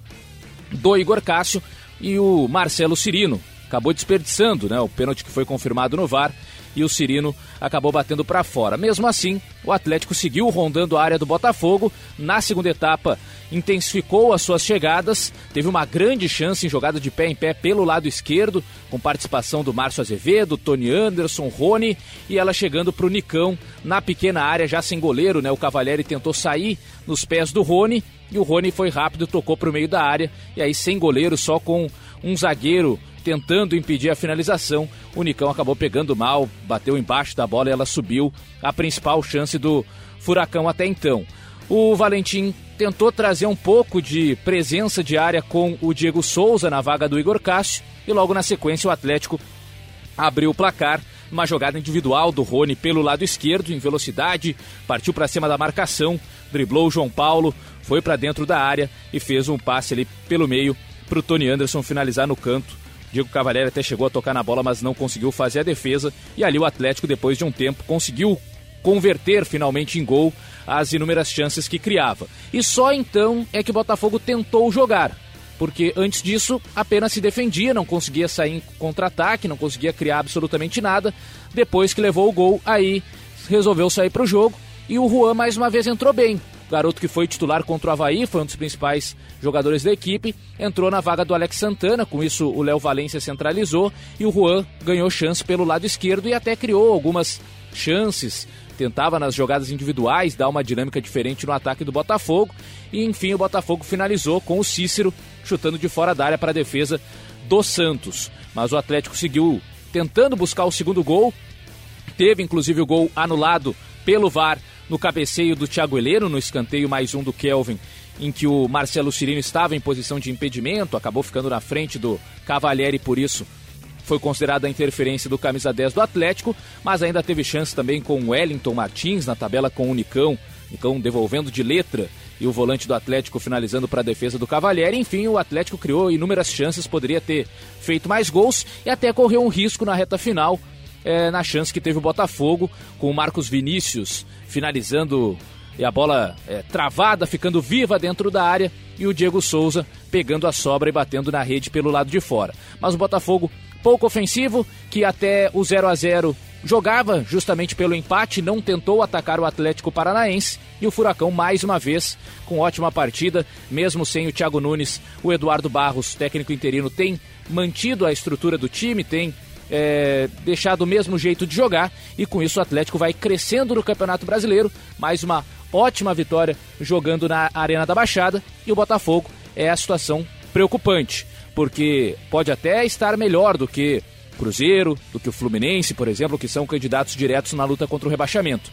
do Igor Cássio e o Marcelo Cirino, acabou desperdiçando né, o pênalti que foi confirmado no VAR e o Cirino acabou batendo para fora. Mesmo assim, o Atlético seguiu rondando a área do Botafogo. Na segunda etapa, intensificou as suas chegadas, teve uma grande chance em jogada de pé em pé pelo lado esquerdo, com participação do Márcio Azevedo, Tony Anderson, Rony, e ela chegando para o Nicão na pequena área, já sem goleiro, né? O Cavalieri tentou sair nos pés do Rony, e o Rony foi rápido, tocou para o meio da área, e aí sem goleiro, só com um zagueiro tentando impedir a finalização, o Nicão acabou pegando mal, bateu embaixo da bola e ela subiu, a principal chance do Furacão até então. O Valentim tentou trazer um pouco de presença de área com o Diego Souza na vaga do Igor Cássio e logo na sequência o Atlético abriu o placar. Uma jogada individual do Rony pelo lado esquerdo, em velocidade, partiu para cima da marcação, driblou o João Paulo, foi para dentro da área e fez um passe ali pelo meio para o Tony Anderson finalizar no canto. Diego Cavalieri até chegou a tocar na bola, mas não conseguiu fazer a defesa. E ali o Atlético, depois de um tempo, conseguiu converter finalmente em gol as inúmeras chances que criava. E só então é que o Botafogo tentou jogar, porque antes disso apenas se defendia, não conseguia sair em contra-ataque, não conseguia criar absolutamente nada. Depois que levou o gol, aí resolveu sair para o jogo e o Juan mais uma vez entrou bem. Garoto que foi titular contra o Havaí, foi um dos principais jogadores da equipe, entrou na vaga do Alex Santana, com isso o Léo Valência centralizou e o Juan ganhou chance pelo lado esquerdo e até criou algumas chances tentava nas jogadas individuais dar uma dinâmica diferente no ataque do Botafogo. E enfim, o Botafogo finalizou com o Cícero chutando de fora da área para a defesa do Santos. Mas o Atlético seguiu tentando buscar o segundo gol. Teve inclusive o gol anulado pelo VAR no cabeceio do Thiago Heleno, no escanteio mais um do Kelvin, em que o Marcelo Cirino estava em posição de impedimento, acabou ficando na frente do Cavalieri por isso foi considerada a interferência do camisa 10 do Atlético, mas ainda teve chance também com o Wellington Martins na tabela com o Nicão, Nicão devolvendo de letra e o volante do Atlético finalizando para a defesa do Cavalieri. Enfim, o Atlético criou inúmeras chances, poderia ter feito mais gols e até correu um risco na reta final, é, na chance que teve o Botafogo, com o Marcos Vinícius finalizando e a bola é, travada, ficando viva dentro da área, e o Diego Souza pegando a sobra e batendo na rede pelo lado de fora. Mas o Botafogo pouco ofensivo, que até o 0 a 0 jogava justamente pelo empate, não tentou atacar o Atlético Paranaense e o Furacão mais uma vez com ótima partida, mesmo sem o Thiago Nunes, o Eduardo Barros, técnico interino, tem mantido a estrutura do time, tem é, deixado o mesmo jeito de jogar. E com isso o Atlético vai crescendo no Campeonato Brasileiro, mais uma ótima vitória jogando na Arena da Baixada. E o Botafogo é a situação preocupante porque pode até estar melhor do que Cruzeiro, do que o Fluminense, por exemplo, que são candidatos diretos na luta contra o rebaixamento.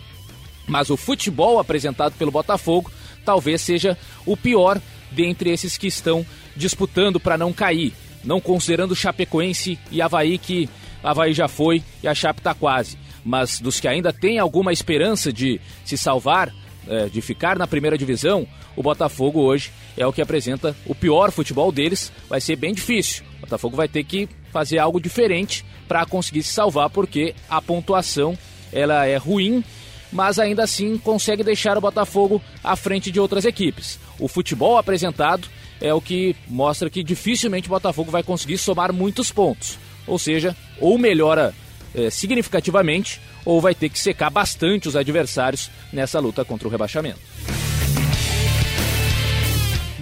Mas o futebol apresentado pelo Botafogo talvez seja o pior dentre esses que estão disputando para não cair, não considerando Chapecoense e Havaí, que Havaí já foi e a Chape está quase. Mas dos que ainda têm alguma esperança de se salvar, é, de ficar na primeira divisão, o Botafogo hoje é o que apresenta o pior futebol deles. Vai ser bem difícil. O Botafogo vai ter que fazer algo diferente para conseguir se salvar, porque a pontuação ela é ruim, mas ainda assim consegue deixar o Botafogo à frente de outras equipes. O futebol apresentado é o que mostra que dificilmente o Botafogo vai conseguir somar muitos pontos. Ou seja, ou melhora é, significativamente, ou vai ter que secar bastante os adversários nessa luta contra o rebaixamento.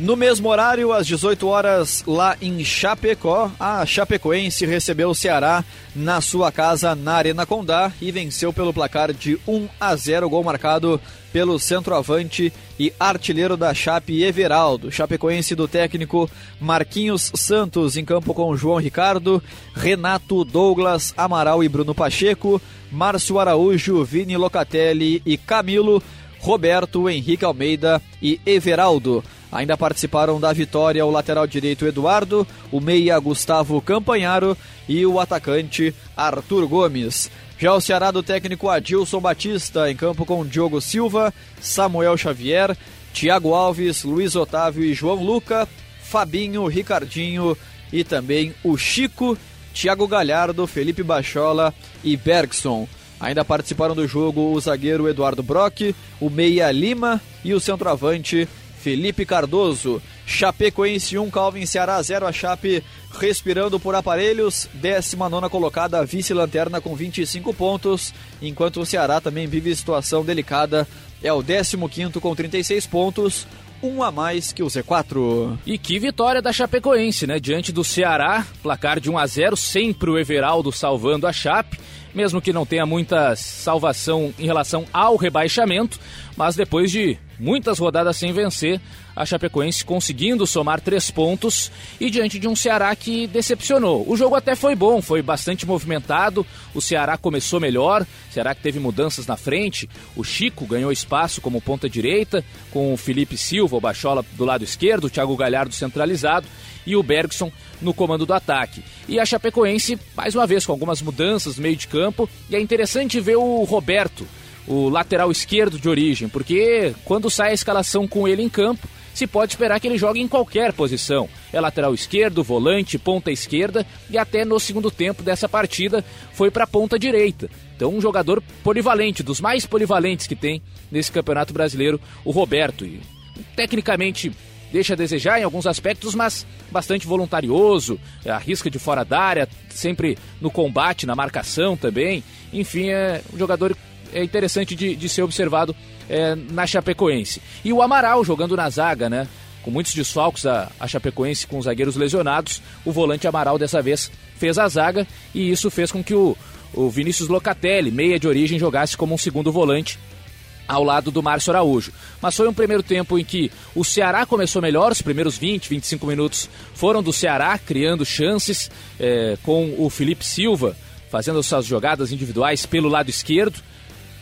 No mesmo horário, às 18 horas, lá em Chapecó, a Chapecoense recebeu o Ceará na sua casa na Arena Condá e venceu pelo placar de 1 a 0, gol marcado pelo centroavante e artilheiro da Chape Everaldo. Chapecoense do técnico Marquinhos Santos em campo com João Ricardo, Renato, Douglas, Amaral e Bruno Pacheco, Márcio Araújo, Vini Locatelli e Camilo, Roberto, Henrique Almeida e Everaldo. Ainda participaram da vitória o lateral direito Eduardo, o meia Gustavo Campanharo e o atacante Arthur Gomes. Já o Ceará do técnico Adilson Batista em campo com Diogo Silva, Samuel Xavier, Thiago Alves, Luiz Otávio e João Luca, Fabinho, Ricardinho e também o Chico, Thiago Galhardo, Felipe Bachola e Bergson. Ainda participaram do jogo o zagueiro Eduardo Brock, o meia Lima e o centroavante Felipe Cardoso. Chapecoense 1, Calvin Ceará 0. A Chape respirando por aparelhos. 19 colocada, vice-lanterna com 25 pontos. Enquanto o Ceará também vive situação delicada. É o 15 com 36 pontos. um a mais que o Z4. E que vitória da Chapecoense, né? Diante do Ceará, placar de 1 a 0 sempre o Everaldo salvando a Chape mesmo que não tenha muita salvação em relação ao rebaixamento, mas depois de muitas rodadas sem vencer, a Chapecoense conseguindo somar três pontos e diante de um Ceará que decepcionou. O jogo até foi bom, foi bastante movimentado, o Ceará começou melhor, o Ceará que teve mudanças na frente, o Chico ganhou espaço como ponta direita, com o Felipe Silva, o Bachola do lado esquerdo, o Thiago Galhardo centralizado e o Bergson no comando do ataque. E a Chapecoense, mais uma vez, com algumas mudanças no meio de campo, e é interessante ver o Roberto, o lateral esquerdo de origem, porque quando sai a escalação com ele em campo, se pode esperar que ele jogue em qualquer posição. É lateral esquerdo, volante, ponta esquerda e até no segundo tempo dessa partida foi para a ponta direita. Então um jogador polivalente, dos mais polivalentes que tem nesse Campeonato Brasileiro, o Roberto. E, tecnicamente deixa a desejar em alguns aspectos, mas bastante voluntarioso, arrisca de fora da área, sempre no combate, na marcação também. Enfim, é um jogador é interessante de, de ser observado é, na Chapecoense. E o Amaral jogando na zaga, né? Com muitos desfalques a, a Chapecoense com os zagueiros lesionados, o volante Amaral dessa vez fez a zaga e isso fez com que o, o Vinícius Locatelli, meia de origem, jogasse como um segundo volante ao lado do Márcio Araújo. Mas foi um primeiro tempo em que o Ceará começou melhor, os primeiros 20, 25 minutos foram do Ceará, criando chances é, com o Felipe Silva fazendo suas jogadas individuais pelo lado esquerdo.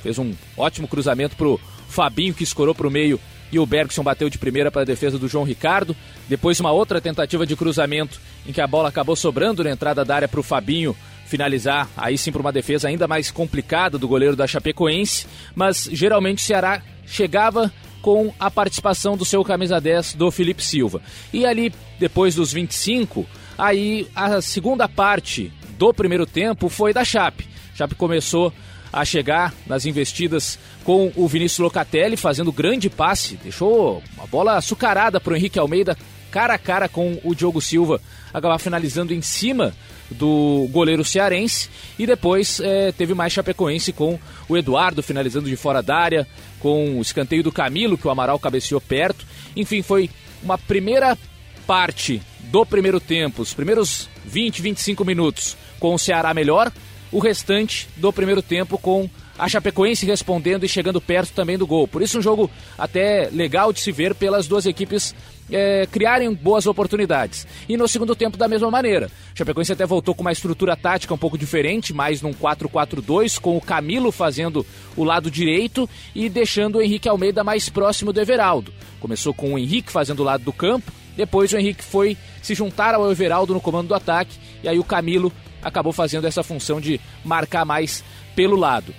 Fez um ótimo cruzamento para o Fabinho, que escorou para o meio, e o Bergson bateu de primeira para a defesa do João Ricardo. Depois, uma outra tentativa de cruzamento em que a bola acabou sobrando na entrada da área para o Fabinho finalizar, aí sim para uma defesa ainda mais complicada do goleiro da Chapecoense, mas geralmente o Ceará chegava com a participação do seu camisa 10 do Felipe Silva. E ali, depois dos 25, aí a segunda parte do primeiro tempo foi da Chape. Chape começou a chegar nas investidas com o Vinícius Locatelli fazendo grande passe, deixou uma bola açucarada para o Henrique Almeida cara a cara com o Diogo Silva, acabar finalizando em cima do goleiro cearense e depois é, teve mais Chapecoense com o Eduardo finalizando de fora da área, com o escanteio do Camilo que o Amaral cabeceou perto. Enfim, foi uma primeira parte do primeiro tempo, os primeiros 20, 25 minutos com o Ceará melhor, o restante do primeiro tempo com a Chapecoense respondendo e chegando perto também do gol. Por isso um jogo até legal de se ver pelas duas equipes é, criarem boas oportunidades. E no segundo tempo da mesma maneira. A Chapecoense até voltou com uma estrutura tática um pouco diferente, mais num 4-4-2, com o Camilo fazendo o lado direito e deixando o Henrique Almeida mais próximo do Everaldo. Começou com o Henrique fazendo o lado do campo, depois o Henrique foi se juntar ao Everaldo no comando do ataque, e aí o Camilo acabou fazendo essa função de marcar mais pelo lado.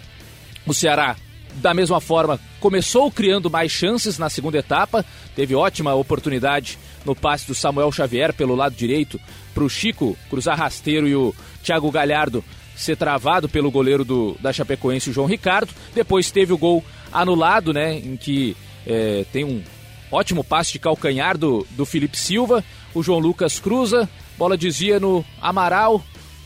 O Ceará, da mesma forma, começou criando mais chances na segunda etapa, teve ótima oportunidade no passe do Samuel Xavier pelo lado direito para o Chico cruzar rasteiro e o Thiago Galhardo ser travado pelo goleiro do, da Chapecoense, o João Ricardo. Depois teve o gol anulado, né, em que é, tem um ótimo passe de calcanhar do, do Felipe Silva. O João Lucas cruza, bola desvia no Amaral,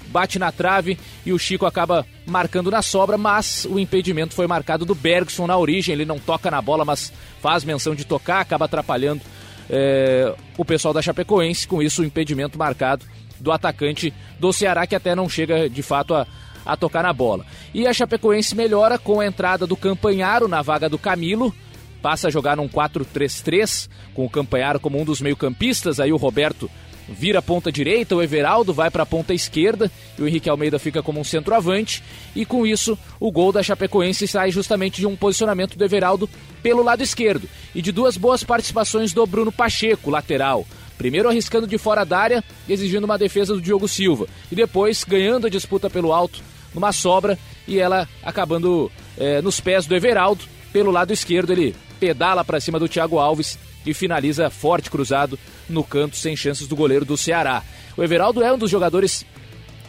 bate na trave e o Chico acaba marcando na sobra, mas o impedimento foi marcado do Bergson na origem. Ele não toca na bola, mas faz menção de tocar, acaba atrapalhando é, o pessoal da Chapecoense. Com isso, o impedimento marcado do atacante do Ceará, que até não chega de fato a, a tocar na bola. E a Chapecoense melhora com a entrada do Campanharo na vaga do Camilo. Passa a jogar num 4-3-3, com o Campanharo como um dos meio-campistas. Aí o Roberto vira a ponta direita, o Everaldo vai para a ponta esquerda e o Henrique Almeida fica como um centroavante. E com isso, o gol da Chapecoense sai justamente de um posicionamento do Everaldo pelo lado esquerdo e de duas boas participações do Bruno Pacheco, lateral. Primeiro arriscando de fora da área, exigindo uma defesa do Diogo Silva. E depois ganhando a disputa pelo alto numa sobra e ela acabando é, nos pés do Everaldo. Pelo lado esquerdo, ele pedala para cima do Thiago Alves e finaliza forte cruzado no canto, sem chances do goleiro do Ceará. O Everaldo é um dos jogadores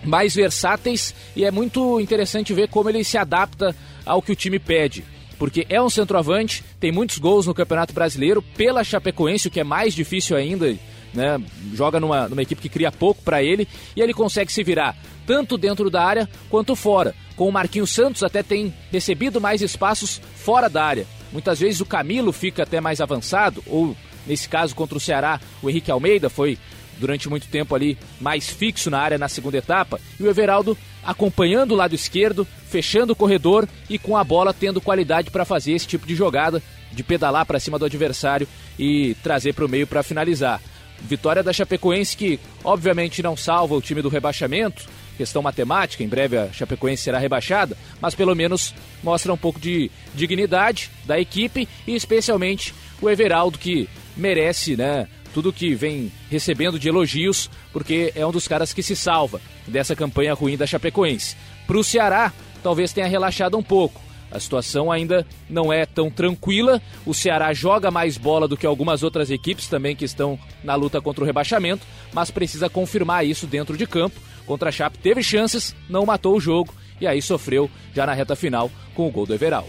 mais versáteis e é muito interessante ver como ele se adapta ao que o time pede. Porque é um centroavante, tem muitos gols no Campeonato Brasileiro, pela Chapecoense, o que é mais difícil ainda, né? Joga numa, numa equipe que cria pouco para ele e ele consegue se virar tanto dentro da área quanto fora. Com o Marquinhos Santos até tem recebido mais espaços fora da área. Muitas vezes o Camilo fica até mais avançado, ou nesse caso contra o Ceará, o Henrique Almeida foi durante muito tempo ali mais fixo na área na segunda etapa, e o Everaldo acompanhando o lado esquerdo, fechando o corredor e com a bola tendo qualidade para fazer esse tipo de jogada, de pedalar para cima do adversário e trazer para o meio para finalizar. Vitória da Chapecoense que obviamente não salva o time do rebaixamento, questão matemática, em breve a Chapecoense será rebaixada, mas pelo menos mostra um pouco de dignidade da equipe e especialmente o Everaldo que merece, né, tudo que vem recebendo de elogios, porque é um dos caras que se salva dessa campanha ruim da Chapecoense. Para o Ceará, talvez tenha relaxado um pouco. A situação ainda não é tão tranquila. O Ceará joga mais bola do que algumas outras equipes também que estão na luta contra o rebaixamento, mas precisa confirmar isso dentro de campo. Contra a Chape teve chances, não matou o jogo e aí sofreu já na reta final com o gol do Everal.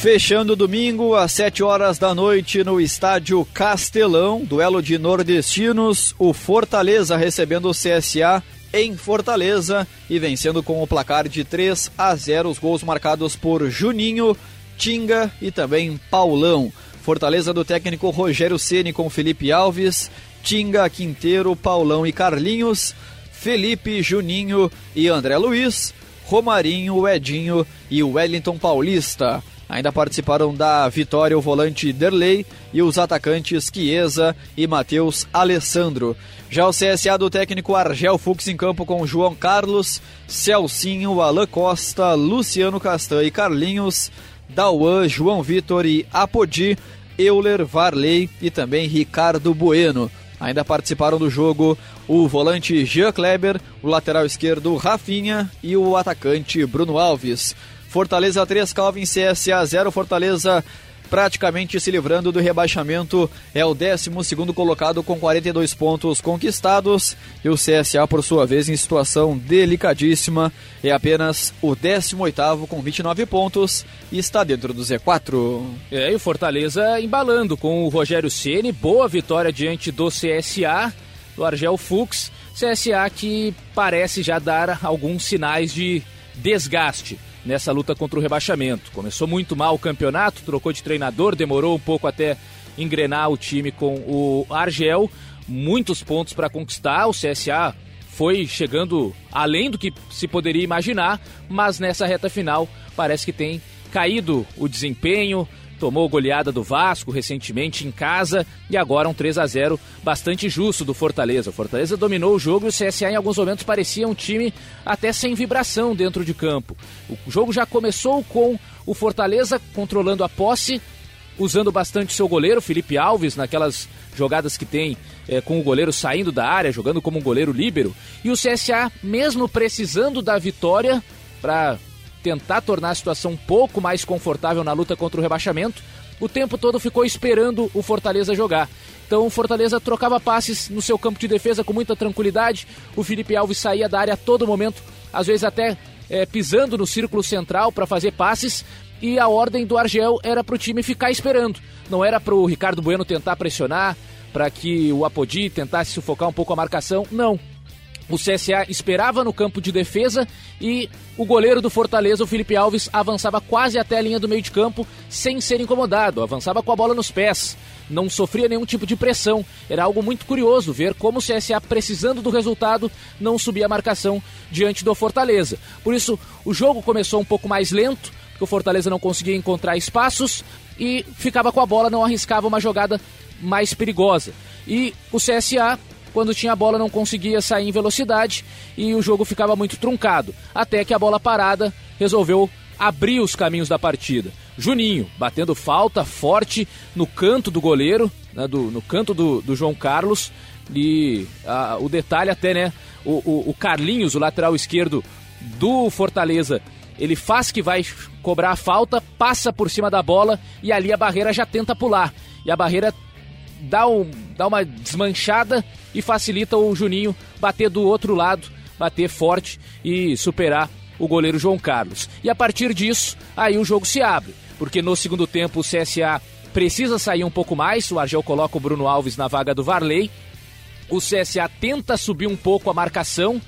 Fechando domingo, às 7 horas da noite, no estádio Castelão, duelo de nordestinos, o Fortaleza recebendo o CSA em Fortaleza e vencendo com o placar de 3 a 0, os gols marcados por Juninho, Tinga e também Paulão. Fortaleza do técnico Rogério Ceni com Felipe Alves, Tinga, Quinteiro, Paulão e Carlinhos, Felipe, Juninho e André Luiz, Romarinho, Edinho e Wellington Paulista. Ainda participaram da vitória o volante Derley e os atacantes Chiesa e Matheus Alessandro. Já o CSA do técnico Argel Fux em campo com João Carlos, Celcinho, Alain Costa, Luciano Castan e Carlinhos, Dauan, João Vitor e Apodi, Euler, Varley e também Ricardo Bueno. Ainda participaram do jogo o volante Jean Kleber, o lateral esquerdo Rafinha e o atacante Bruno Alves. Fortaleza 3, Calvin CSA 0. Fortaleza praticamente se livrando do rebaixamento. É o 12 colocado com 42 pontos conquistados. E o CSA, por sua vez, em situação delicadíssima, é apenas o 18 com 29 pontos e está dentro do Z4. É, e o Fortaleza embalando com o Rogério Ceni Boa vitória diante do CSA, do Argel Fux. CSA que parece já dar alguns sinais de desgaste nessa luta contra o rebaixamento. Começou muito mal o campeonato, trocou de treinador, demorou um pouco até engrenar o time com o Argel. Muitos pontos para conquistar. O CSA foi chegando além do que se poderia imaginar, mas nessa reta final parece que tem caído o desempenho, tomou goleada do Vasco recentemente em casa e agora um 3 a 0 bastante justo do Fortaleza. O Fortaleza dominou o jogo e o CSA em alguns momentos parecia um time até sem vibração dentro de campo. O jogo já começou com o Fortaleza controlando a posse, usando bastante seu goleiro, Felipe Alves, naquelas jogadas que tem é, com o goleiro saindo da área, jogando como um goleiro líbero. E o CSA, mesmo precisando da vitória para tentar tornar a situação um pouco mais confortável na luta contra o rebaixamento, o tempo todo ficou esperando o Fortaleza jogar. Então o Fortaleza trocava passes no seu campo de defesa com muita tranquilidade. O Felipe Alves saía da área a todo momento, às vezes até é, pisando no círculo central para fazer passes. E a ordem do Argel era para o time ficar esperando. Não era para o Ricardo Bueno tentar pressionar, para que o Apodi tentasse sufocar um pouco a marcação. Não. O CSA esperava no campo de defesa e o goleiro do Fortaleza, o Felipe Alves, avançava quase até a linha do meio de campo sem ser incomodado, avançava com a bola nos pés, não sofria nenhum tipo de pressão. Era algo muito curioso ver como o CSA, precisando do resultado, não subia a marcação diante do Fortaleza. Por isso, o jogo começou um pouco mais lento, porque o Fortaleza não conseguia encontrar espaços e ficava com a bola, não arriscava uma jogada mais perigosa. E o CSA quando tinha a bola não conseguia sair em velocidade e o jogo ficava muito truncado. Até que a bola parada resolveu abrir os caminhos da partida. Juninho batendo falta forte no canto do goleiro, né, do, no canto do, do João Carlos. E a, o detalhe até, né? O, o, o Carlinhos, o lateral esquerdo do Fortaleza, ele faz que vai cobrar a falta, passa por cima da bola e ali a barreira já tenta pular. E a barreira dá, um, dá uma desmanchada e facilita o Juninho bater do outro lado, bater forte e superar o goleiro João Carlos. E a partir disso, aí o jogo se abre, porque no segundo tempo o CSA precisa sair um pouco mais, o Argel coloca o Bruno Alves na vaga do Varley, o CSA tenta subir um pouco a marcação,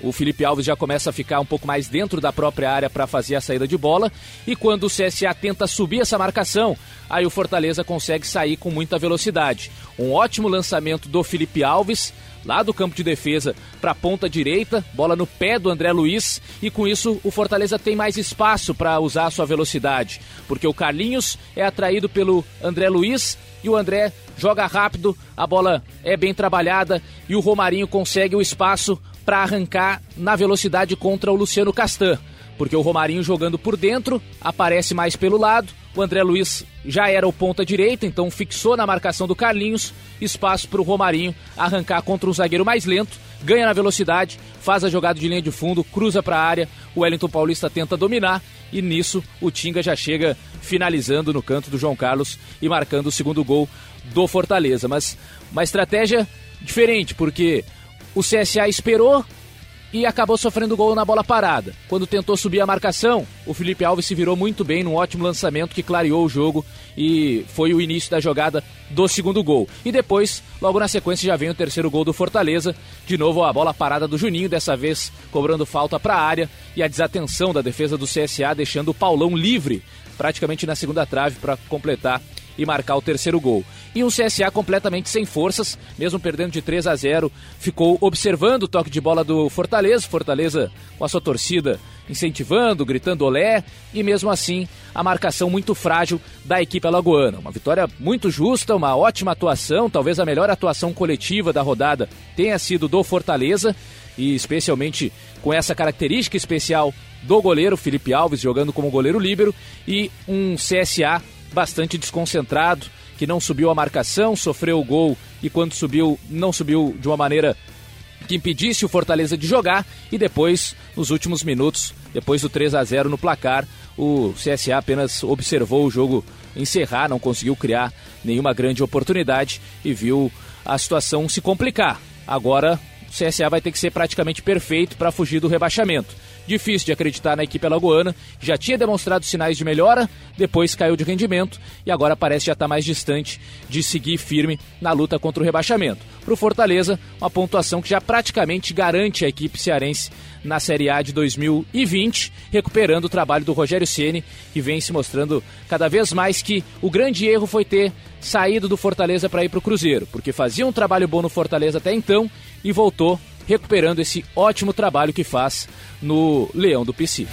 o Felipe Alves já começa a ficar um pouco mais dentro da própria área para fazer a saída de bola. E quando o CSA tenta subir essa marcação, aí o Fortaleza consegue sair com muita velocidade. Um ótimo lançamento do Felipe Alves, lá do campo de defesa para a ponta direita, bola no pé do André Luiz e com isso o Fortaleza tem mais espaço para usar a sua velocidade, porque o Carlinhos é atraído pelo André Luiz e o André joga rápido, a bola é bem trabalhada e o Romarinho consegue o espaço para arrancar na velocidade contra o Luciano Castan. Porque o Romarinho jogando por dentro aparece mais pelo lado. O André Luiz já era o ponta direita, então fixou na marcação do Carlinhos. Espaço para o Romarinho arrancar contra um zagueiro mais lento. Ganha na velocidade, faz a jogada de linha de fundo, cruza para a área. O Wellington Paulista tenta dominar e nisso o Tinga já chega finalizando no canto do João Carlos e marcando o segundo gol do Fortaleza. Mas uma estratégia diferente, porque o CSA esperou e acabou sofrendo gol na bola parada. Quando tentou subir a marcação, o Felipe Alves se virou muito bem num ótimo lançamento que clareou o jogo e foi o início da jogada do segundo gol. E depois, logo na sequência, já vem o terceiro gol do Fortaleza. De novo a bola parada do Juninho, dessa vez cobrando falta para a área e a desatenção da defesa do CSA, deixando o Paulão livre praticamente na segunda trave para completar e marcar o terceiro gol. E um CSA completamente sem forças, mesmo perdendo de 3 a 0, ficou observando o toque de bola do Fortaleza, Fortaleza com a sua torcida incentivando, gritando olé, e mesmo assim a marcação muito frágil da equipe alagoana. Uma vitória muito justa, uma ótima atuação, talvez a melhor atuação coletiva da rodada tenha sido do Fortaleza, e especialmente com essa característica especial do goleiro Felipe Alves jogando como goleiro líbero e um CSA bastante desconcentrado, que não subiu a marcação, sofreu o gol e quando subiu, não subiu de uma maneira que impedisse o Fortaleza de jogar e depois, nos últimos minutos, depois do 3 a 0 no placar, o CSA apenas observou o jogo encerrar, não conseguiu criar nenhuma grande oportunidade e viu a situação se complicar. Agora, o CSA vai ter que ser praticamente perfeito para fugir do rebaixamento. Difícil de acreditar na equipe alagoana, já tinha demonstrado sinais de melhora, depois caiu de rendimento e agora parece já estar tá mais distante de seguir firme na luta contra o rebaixamento. Para o Fortaleza, uma pontuação que já praticamente garante a equipe cearense na Série A de 2020, recuperando o trabalho do Rogério Ceni, que vem se mostrando cada vez mais que o grande erro foi ter saído do Fortaleza para ir para o Cruzeiro, porque fazia um trabalho bom no Fortaleza até então e voltou recuperando esse ótimo trabalho que faz no Leão do Pici.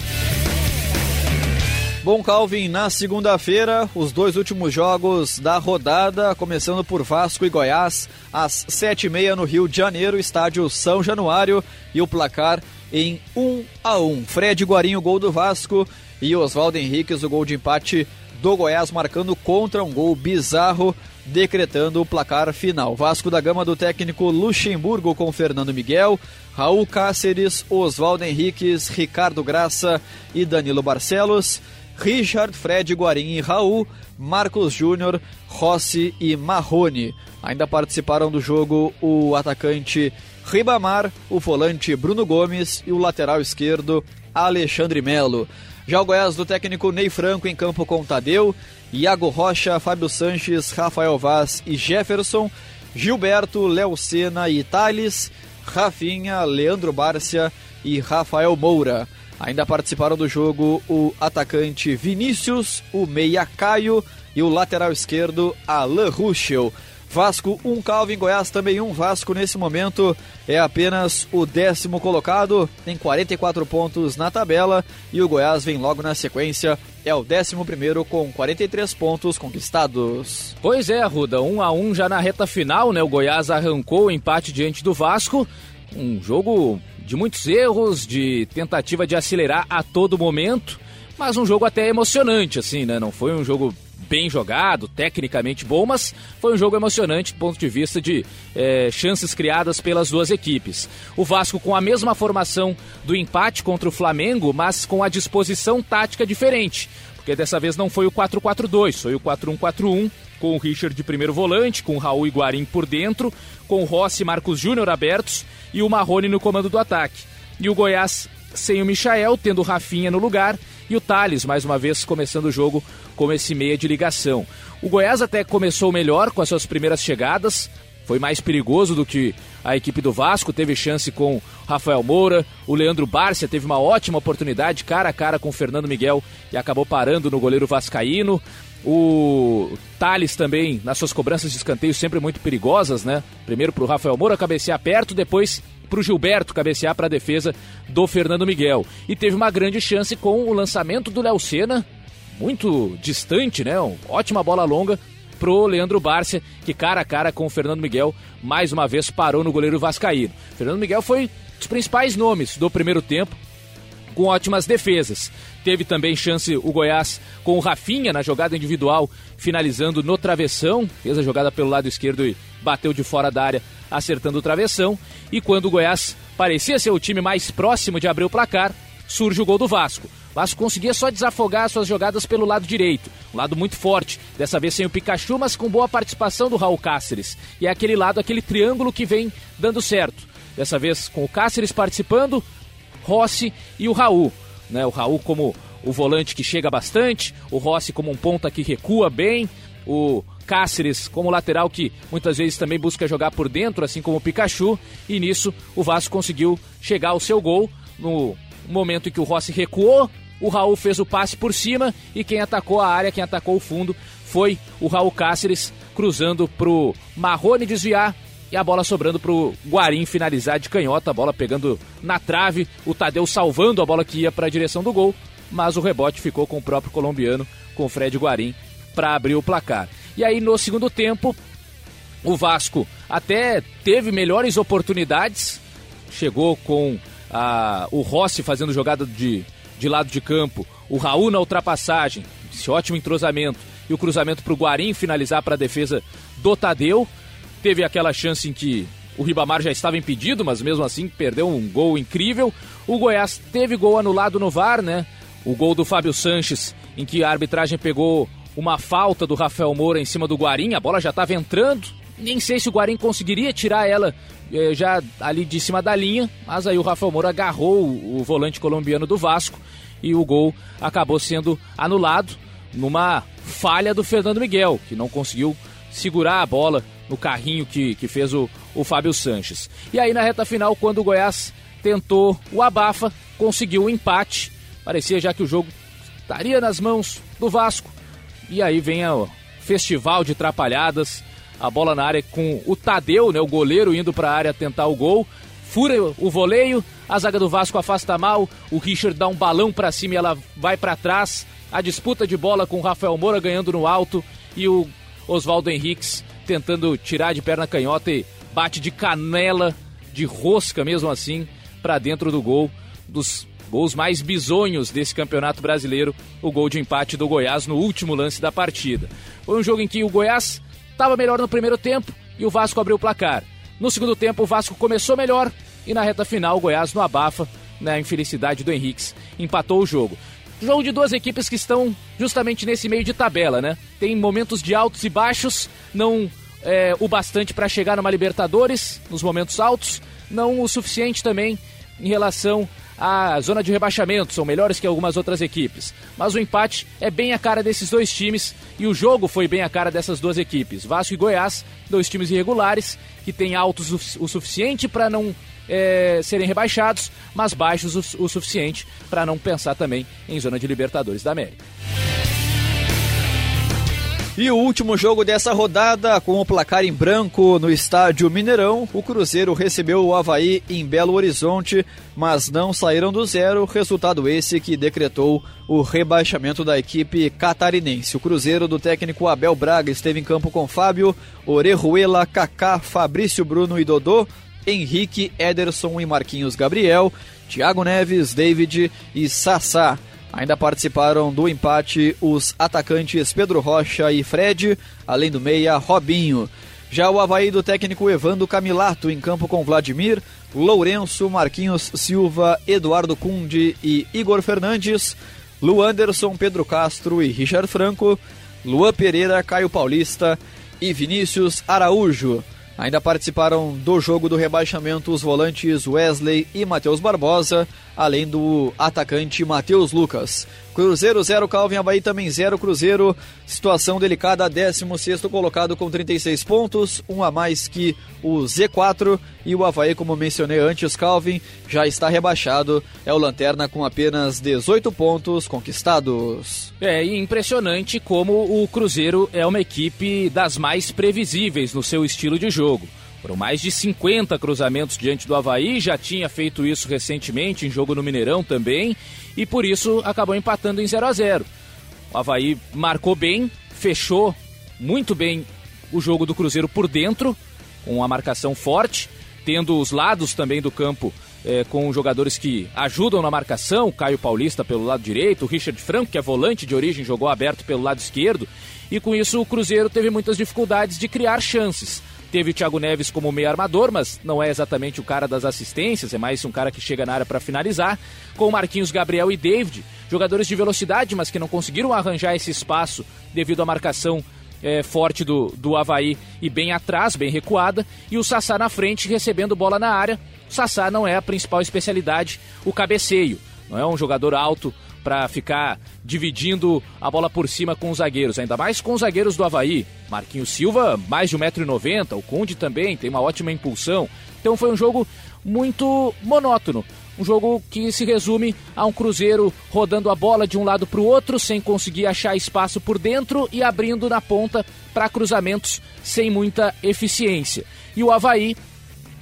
Bom, Calvin, na segunda-feira, os dois últimos jogos da rodada, começando por Vasco e Goiás, às sete e meia no Rio de Janeiro, estádio São Januário, e o placar em 1 um a 1 um. Fred Guarinho, gol do Vasco, e Oswaldo Henriquez, o gol de empate do Goiás, marcando contra um gol bizarro decretando o placar final. Vasco da Gama do técnico Luxemburgo com Fernando Miguel, Raul Cáceres, Oswaldo Henriques, Ricardo Graça e Danilo Barcelos, Richard, Fred, Guarim e Raul, Marcos Júnior, Rossi e Marrone. Ainda participaram do jogo o atacante Ribamar, o volante Bruno Gomes e o lateral esquerdo Alexandre Melo. Já o Goiás do técnico Ney Franco em campo com Tadeu, Iago Rocha, Fábio Sanches, Rafael Vaz e Jefferson, Gilberto, Léo Sena e Thales, Rafinha, Leandro Bárcia e Rafael Moura. Ainda participaram do jogo o atacante Vinícius, o meia Caio e o lateral esquerdo Alain Ruschel. Vasco 1, um Calvin Goiás também 1. Um Vasco nesse momento é apenas o décimo colocado, tem 44 pontos na tabela e o Goiás vem logo na sequência, é o décimo primeiro com 43 pontos conquistados. Pois é, Ruda, 1 um a 1 já na reta final, né? O Goiás arrancou o empate diante do Vasco, um jogo de muitos erros, de tentativa de acelerar a todo momento, mas um jogo até emocionante, assim, né? Não foi um jogo bem jogado, tecnicamente bom, mas foi um jogo emocionante do ponto de vista de é, chances criadas pelas duas equipes. O Vasco com a mesma formação do empate contra o Flamengo, mas com a disposição tática diferente, porque dessa vez não foi o 4-4-2, foi o 4-1-4-1, com o Richard de primeiro volante, com o Raul Iguarim por dentro, com o Rossi e Marcos Júnior abertos e o Marrone no comando do ataque. E o Goiás sem o Michael, tendo o Rafinha no lugar e o Thales, mais uma vez, começando o jogo com esse meia de ligação. O Goiás até começou melhor com as suas primeiras chegadas, foi mais perigoso do que a equipe do Vasco, teve chance com Rafael Moura, o Leandro Bárcia teve uma ótima oportunidade cara a cara com o Fernando Miguel e acabou parando no goleiro vascaíno. O Thales também, nas suas cobranças de escanteio, sempre muito perigosas, né? Primeiro para o Rafael Moura cabecear perto, depois para o Gilberto cabecear para a defesa do Fernando Miguel. E teve uma grande chance com o lançamento do Léo Senna, muito distante, né? Uma ótima bola longa pro Leandro Bárcia, que cara a cara com o Fernando Miguel, mais uma vez parou no goleiro Vascaíno. Fernando Miguel foi dos principais nomes do primeiro tempo, com ótimas defesas. Teve também chance o Goiás com o Rafinha na jogada individual, finalizando no travessão. Fez a jogada pelo lado esquerdo e bateu de fora da área, acertando o travessão. E quando o Goiás parecia ser o time mais próximo de abrir o placar, surge o gol do Vasco. Vasco conseguia só desafogar suas jogadas pelo lado direito, um lado muito forte, dessa vez sem o Pikachu, mas com boa participação do Raul Cáceres. E é aquele lado, aquele triângulo que vem dando certo. Dessa vez com o Cáceres participando, Rossi e o Raul. Né? O Raul como o volante que chega bastante, o Rossi como um ponta que recua bem, o Cáceres como lateral que muitas vezes também busca jogar por dentro, assim como o Pikachu, e nisso o Vasco conseguiu chegar ao seu gol no momento em que o Rossi recuou, o Raul fez o passe por cima e quem atacou a área, quem atacou o fundo foi o Raul Cáceres, cruzando pro Marrone desviar e a bola sobrando pro Guarim finalizar de canhota, a bola pegando na trave, o Tadeu salvando a bola que ia para a direção do gol, mas o rebote ficou com o próprio colombiano, com o Fred Guarim, para abrir o placar. E aí no segundo tempo, o Vasco até teve melhores oportunidades, chegou com a, o Rossi fazendo jogada de, de lado de campo, o Raul na ultrapassagem, esse ótimo entrosamento, e o cruzamento para o Guarim finalizar para a defesa do Tadeu. Teve aquela chance em que o Ribamar já estava impedido, mas mesmo assim perdeu um gol incrível. O Goiás teve gol anulado no VAR, né? O gol do Fábio Sanches, em que a arbitragem pegou uma falta do Rafael Moura em cima do Guarim, a bola já estava entrando. Nem sei se o Guarim conseguiria tirar ela já ali de cima da linha, mas aí o Rafael Moura agarrou o, volante colombiano do Vasco e o gol acabou sendo anulado numa falha do Fernando Miguel, que não conseguiu segurar a bola no carrinho que, que fez o, o Fábio Sanches. E aí na reta final, quando o Goiás tentou o abafa, conseguiu o empate. Parecia já que o jogo estaria nas mãos do Vasco. E aí vem o festival de trapalhadas a bola na área com o Tadeu, né, o goleiro, indo para a área tentar o gol. Fura o voleio, a zaga do Vasco afasta mal, o Richard dá um balão para cima e ela vai para trás. A disputa de bola com o Rafael Moura ganhando no alto e o Oswaldo Henriques tentando tirar de perna canhota e bate de canela, de rosca mesmo assim, para dentro do gol dos gols mais bizonhos desse campeonato brasileiro, o gol de empate do Goiás no último lance da partida. Foi um jogo em que o Goiás estava melhor no primeiro tempo e o Vasco abriu o placar. No segundo tempo, o Vasco começou melhor e na reta final, o Goiás no abafa, na né, infelicidade do Henriques, empatou o jogo. Jogo de duas equipes que estão justamente nesse meio de tabela, né? Tem momentos de altos e baixos, não é, o bastante para chegar numa Libertadores, nos momentos altos, não o suficiente também em relação a zona de rebaixamento, são melhores que algumas outras equipes. Mas o empate é bem a cara desses dois times e o jogo foi bem a cara dessas duas equipes. Vasco e Goiás, dois times irregulares que têm altos o, suficiente para não é, serem rebaixados, mas baixos o, o suficiente para não pensar também em zona de Libertadores da América. E o último jogo dessa rodada, com o placar em branco no estádio Mineirão, o Cruzeiro recebeu o Havaí em Belo Horizonte, mas não saíram do zero, resultado esse que decretou o rebaixamento da equipe catarinense. O Cruzeiro do técnico Abel Braga esteve em campo com Fábio, Orejuela, Kaká, Fabrício Bruno e Dodô, Henrique, Ederson e Marquinhos Gabriel, Thiago Neves, David e Sassá. Ainda participaram do empate os atacantes Pedro Rocha e Fred, além do meia Robinho. Já o Havaí do técnico Evando Camilato em campo com Vladimir, Lourenço, Marquinhos Silva, Eduardo Cunde e Igor Fernandes, Luanderson, Pedro Castro e Richard Franco, Luan Pereira, Caio Paulista e Vinícius Araújo. Ainda participaram do jogo do rebaixamento os volantes Wesley e Matheus Barbosa, além do atacante Matheus Lucas. Cruzeiro 0, Calvin Havaí também 0, Cruzeiro. Situação delicada, 16 colocado com 36 pontos, um a mais que o Z4. E o Havaí, como mencionei antes, Calvin já está rebaixado. É o Lanterna com apenas 18 pontos conquistados. É impressionante como o Cruzeiro é uma equipe das mais previsíveis no seu estilo de jogo. Foram mais de 50 cruzamentos diante do Havaí, já tinha feito isso recentemente em jogo no Mineirão também, e por isso acabou empatando em 0 a 0 O Havaí marcou bem, fechou muito bem o jogo do Cruzeiro por dentro, com uma marcação forte, tendo os lados também do campo é, com jogadores que ajudam na marcação, Caio Paulista pelo lado direito, o Richard Franco, que é volante de origem, jogou aberto pelo lado esquerdo, e com isso o Cruzeiro teve muitas dificuldades de criar chances. Teve o Thiago Neves como meio armador, mas não é exatamente o cara das assistências, é mais um cara que chega na área para finalizar. Com Marquinhos, Gabriel e David, jogadores de velocidade, mas que não conseguiram arranjar esse espaço devido à marcação é, forte do, do Havaí e bem atrás, bem recuada. E o Sassá na frente recebendo bola na área. O Sassá não é a principal especialidade, o cabeceio. Não é um jogador alto para ficar dividindo a bola por cima com os zagueiros, ainda mais com os zagueiros do Havaí. Marquinhos Silva, mais de 1,90m, o Conde também tem uma ótima impulsão. Então foi um jogo muito monótono. Um jogo que se resume a um Cruzeiro rodando a bola de um lado para o outro, sem conseguir achar espaço por dentro e abrindo na ponta para cruzamentos sem muita eficiência. E o Havaí,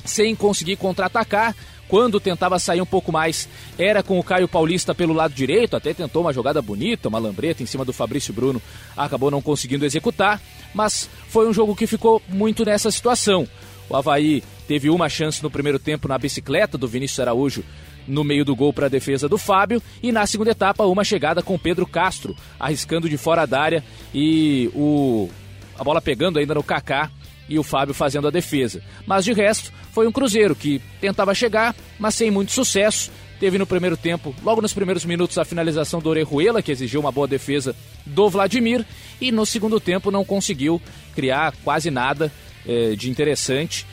sem conseguir contra-atacar, quando tentava sair um pouco mais, era com o Caio Paulista pelo lado direito, até tentou uma jogada bonita, uma lambreta em cima do Fabrício Bruno, acabou não conseguindo executar, mas foi um jogo que ficou muito nessa situação. O Havaí teve uma chance no primeiro tempo na bicicleta do Vinícius Araújo no meio do gol para a defesa do Fábio e na segunda etapa uma chegada com Pedro Castro arriscando de fora da área e o a bola pegando ainda no Kaká e o Fábio fazendo a defesa. Mas de resto, foi um Cruzeiro que tentava chegar, mas sem muito sucesso. Teve no primeiro tempo, logo nos primeiros minutos, a finalização do Orejuela, que exigiu uma boa defesa do Vladimir, e no segundo tempo não conseguiu criar quase nada eh, de interessante.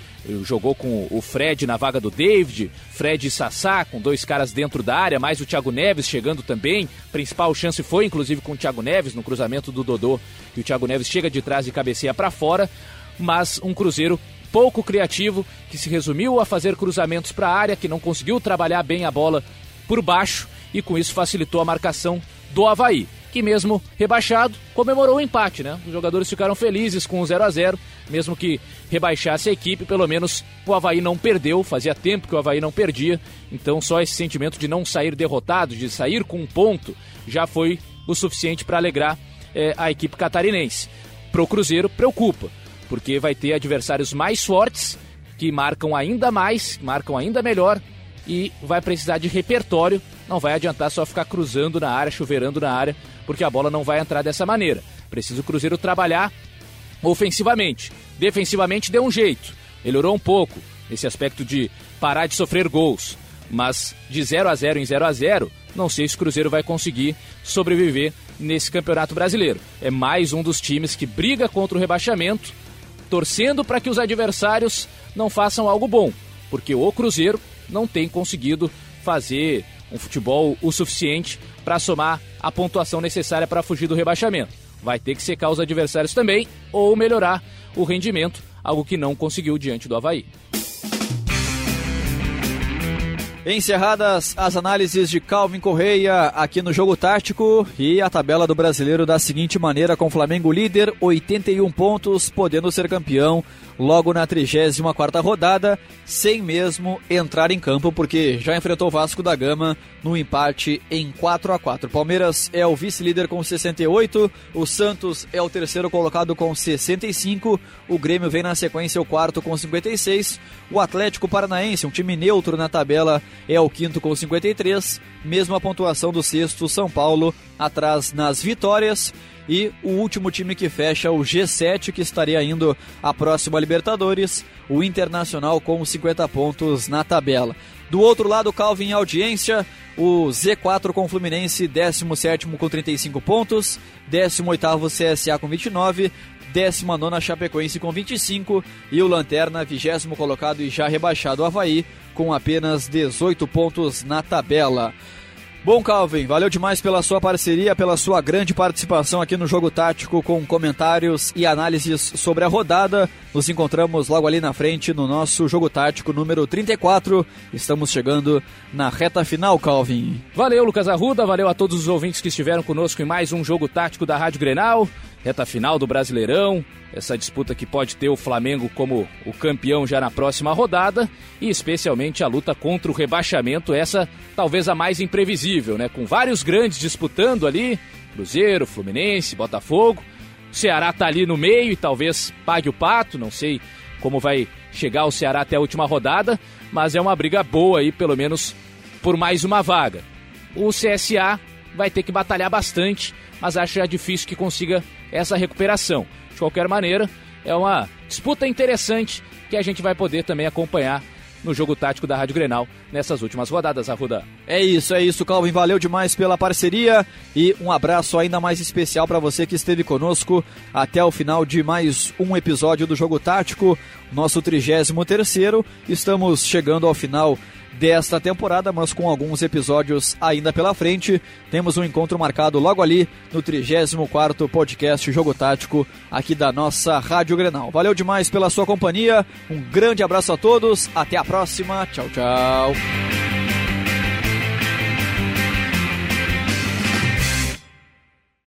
Jogou com o Fred na vaga do David, Fred e Sassá, com dois caras dentro da área, mais o Thiago Neves chegando também. Principal chance foi, inclusive, com o Thiago Neves no cruzamento do Dodô, e o Thiago Neves chega de trás e cabeceia para fora mas um Cruzeiro pouco criativo, que se resumiu a fazer cruzamentos para a área, que não conseguiu trabalhar bem a bola por baixo e com isso facilitou a marcação do Havaí, que mesmo rebaixado comemorou o empate, né? Os jogadores ficaram felizes com o 0 a 0 mesmo que rebaixasse a equipe, pelo menos o Havaí não perdeu, fazia tempo que o Havaí não perdia, então só esse sentimento de não sair derrotado, de sair com um ponto, já foi o suficiente para alegrar é, a equipe catarinense. Pro Cruzeiro, preocupa porque vai ter adversários mais fortes, que marcam ainda mais, marcam ainda melhor e vai precisar de repertório. Não vai adiantar só ficar cruzando na área, chuveirando na área, porque a bola não vai entrar dessa maneira. Precisa o Cruzeiro trabalhar ofensivamente. Defensivamente deu um jeito, melhorou um pouco nesse aspecto de parar de sofrer gols. Mas de 0 a 0 em 0 a 0 não sei se o Cruzeiro vai conseguir sobreviver nesse Campeonato Brasileiro. É mais um dos times que briga contra o rebaixamento torcendo para que os adversários não façam algo bom, porque o Cruzeiro não tem conseguido fazer um futebol o suficiente para somar a pontuação necessária para fugir do rebaixamento. Vai ter que secar os adversários também ou melhorar o rendimento, algo que não conseguiu diante do Havaí. Encerradas as análises de Calvin Correia aqui no Jogo Tático e a tabela do brasileiro da seguinte maneira: com Flamengo líder, 81 pontos, podendo ser campeão logo na 34 rodada, sem mesmo entrar em campo, porque já enfrentou o Vasco da Gama no empate em 4 a 4 Palmeiras é o vice-líder com 68, o Santos é o terceiro colocado com 65, o Grêmio vem na sequência o quarto com 56, o Atlético Paranaense, um time neutro na tabela, é o quinto com 53, mesma pontuação do sexto, São Paulo, atrás nas vitórias e o último time que fecha o G7, que estaria indo à próxima Libertadores, o Internacional com 50 pontos na tabela. Do outro lado, Calvin em audiência, o Z4 com o Fluminense, 17 com 35 pontos, 18 CSA com 29, 19 Chapecoense com 25 e o Lanterna, 20 colocado e já rebaixado Havaí, com apenas 18 pontos na tabela. Bom, Calvin, valeu demais pela sua parceria, pela sua grande participação aqui no Jogo Tático com comentários e análises sobre a rodada. Nos encontramos logo ali na frente no nosso Jogo Tático número 34. Estamos chegando na reta final, Calvin. Valeu, Lucas Arruda, valeu a todos os ouvintes que estiveram conosco em mais um Jogo Tático da Rádio Grenal reta final do Brasileirão, essa disputa que pode ter o Flamengo como o campeão já na próxima rodada e especialmente a luta contra o rebaixamento, essa talvez a mais imprevisível, né? Com vários grandes disputando ali, Cruzeiro, Fluminense, Botafogo. O Ceará tá ali no meio e talvez pague o pato, não sei como vai chegar o Ceará até a última rodada, mas é uma briga boa aí, pelo menos por mais uma vaga. O CSA vai ter que batalhar bastante, mas acho já difícil que consiga essa recuperação. De qualquer maneira, é uma disputa interessante que a gente vai poder também acompanhar no jogo tático da Rádio Grenal nessas últimas rodadas, Arruda. É isso, é isso, Calvin. Valeu demais pela parceria e um abraço ainda mais especial para você que esteve conosco até o final de mais um episódio do Jogo Tático, nosso 33 terceiro. Estamos chegando ao final desta temporada, mas com alguns episódios ainda pela frente. Temos um encontro marcado logo ali no 34º podcast Jogo Tático aqui da nossa Rádio Grenal. Valeu demais pela sua companhia. Um grande abraço a todos. Até a próxima. Tchau, tchau.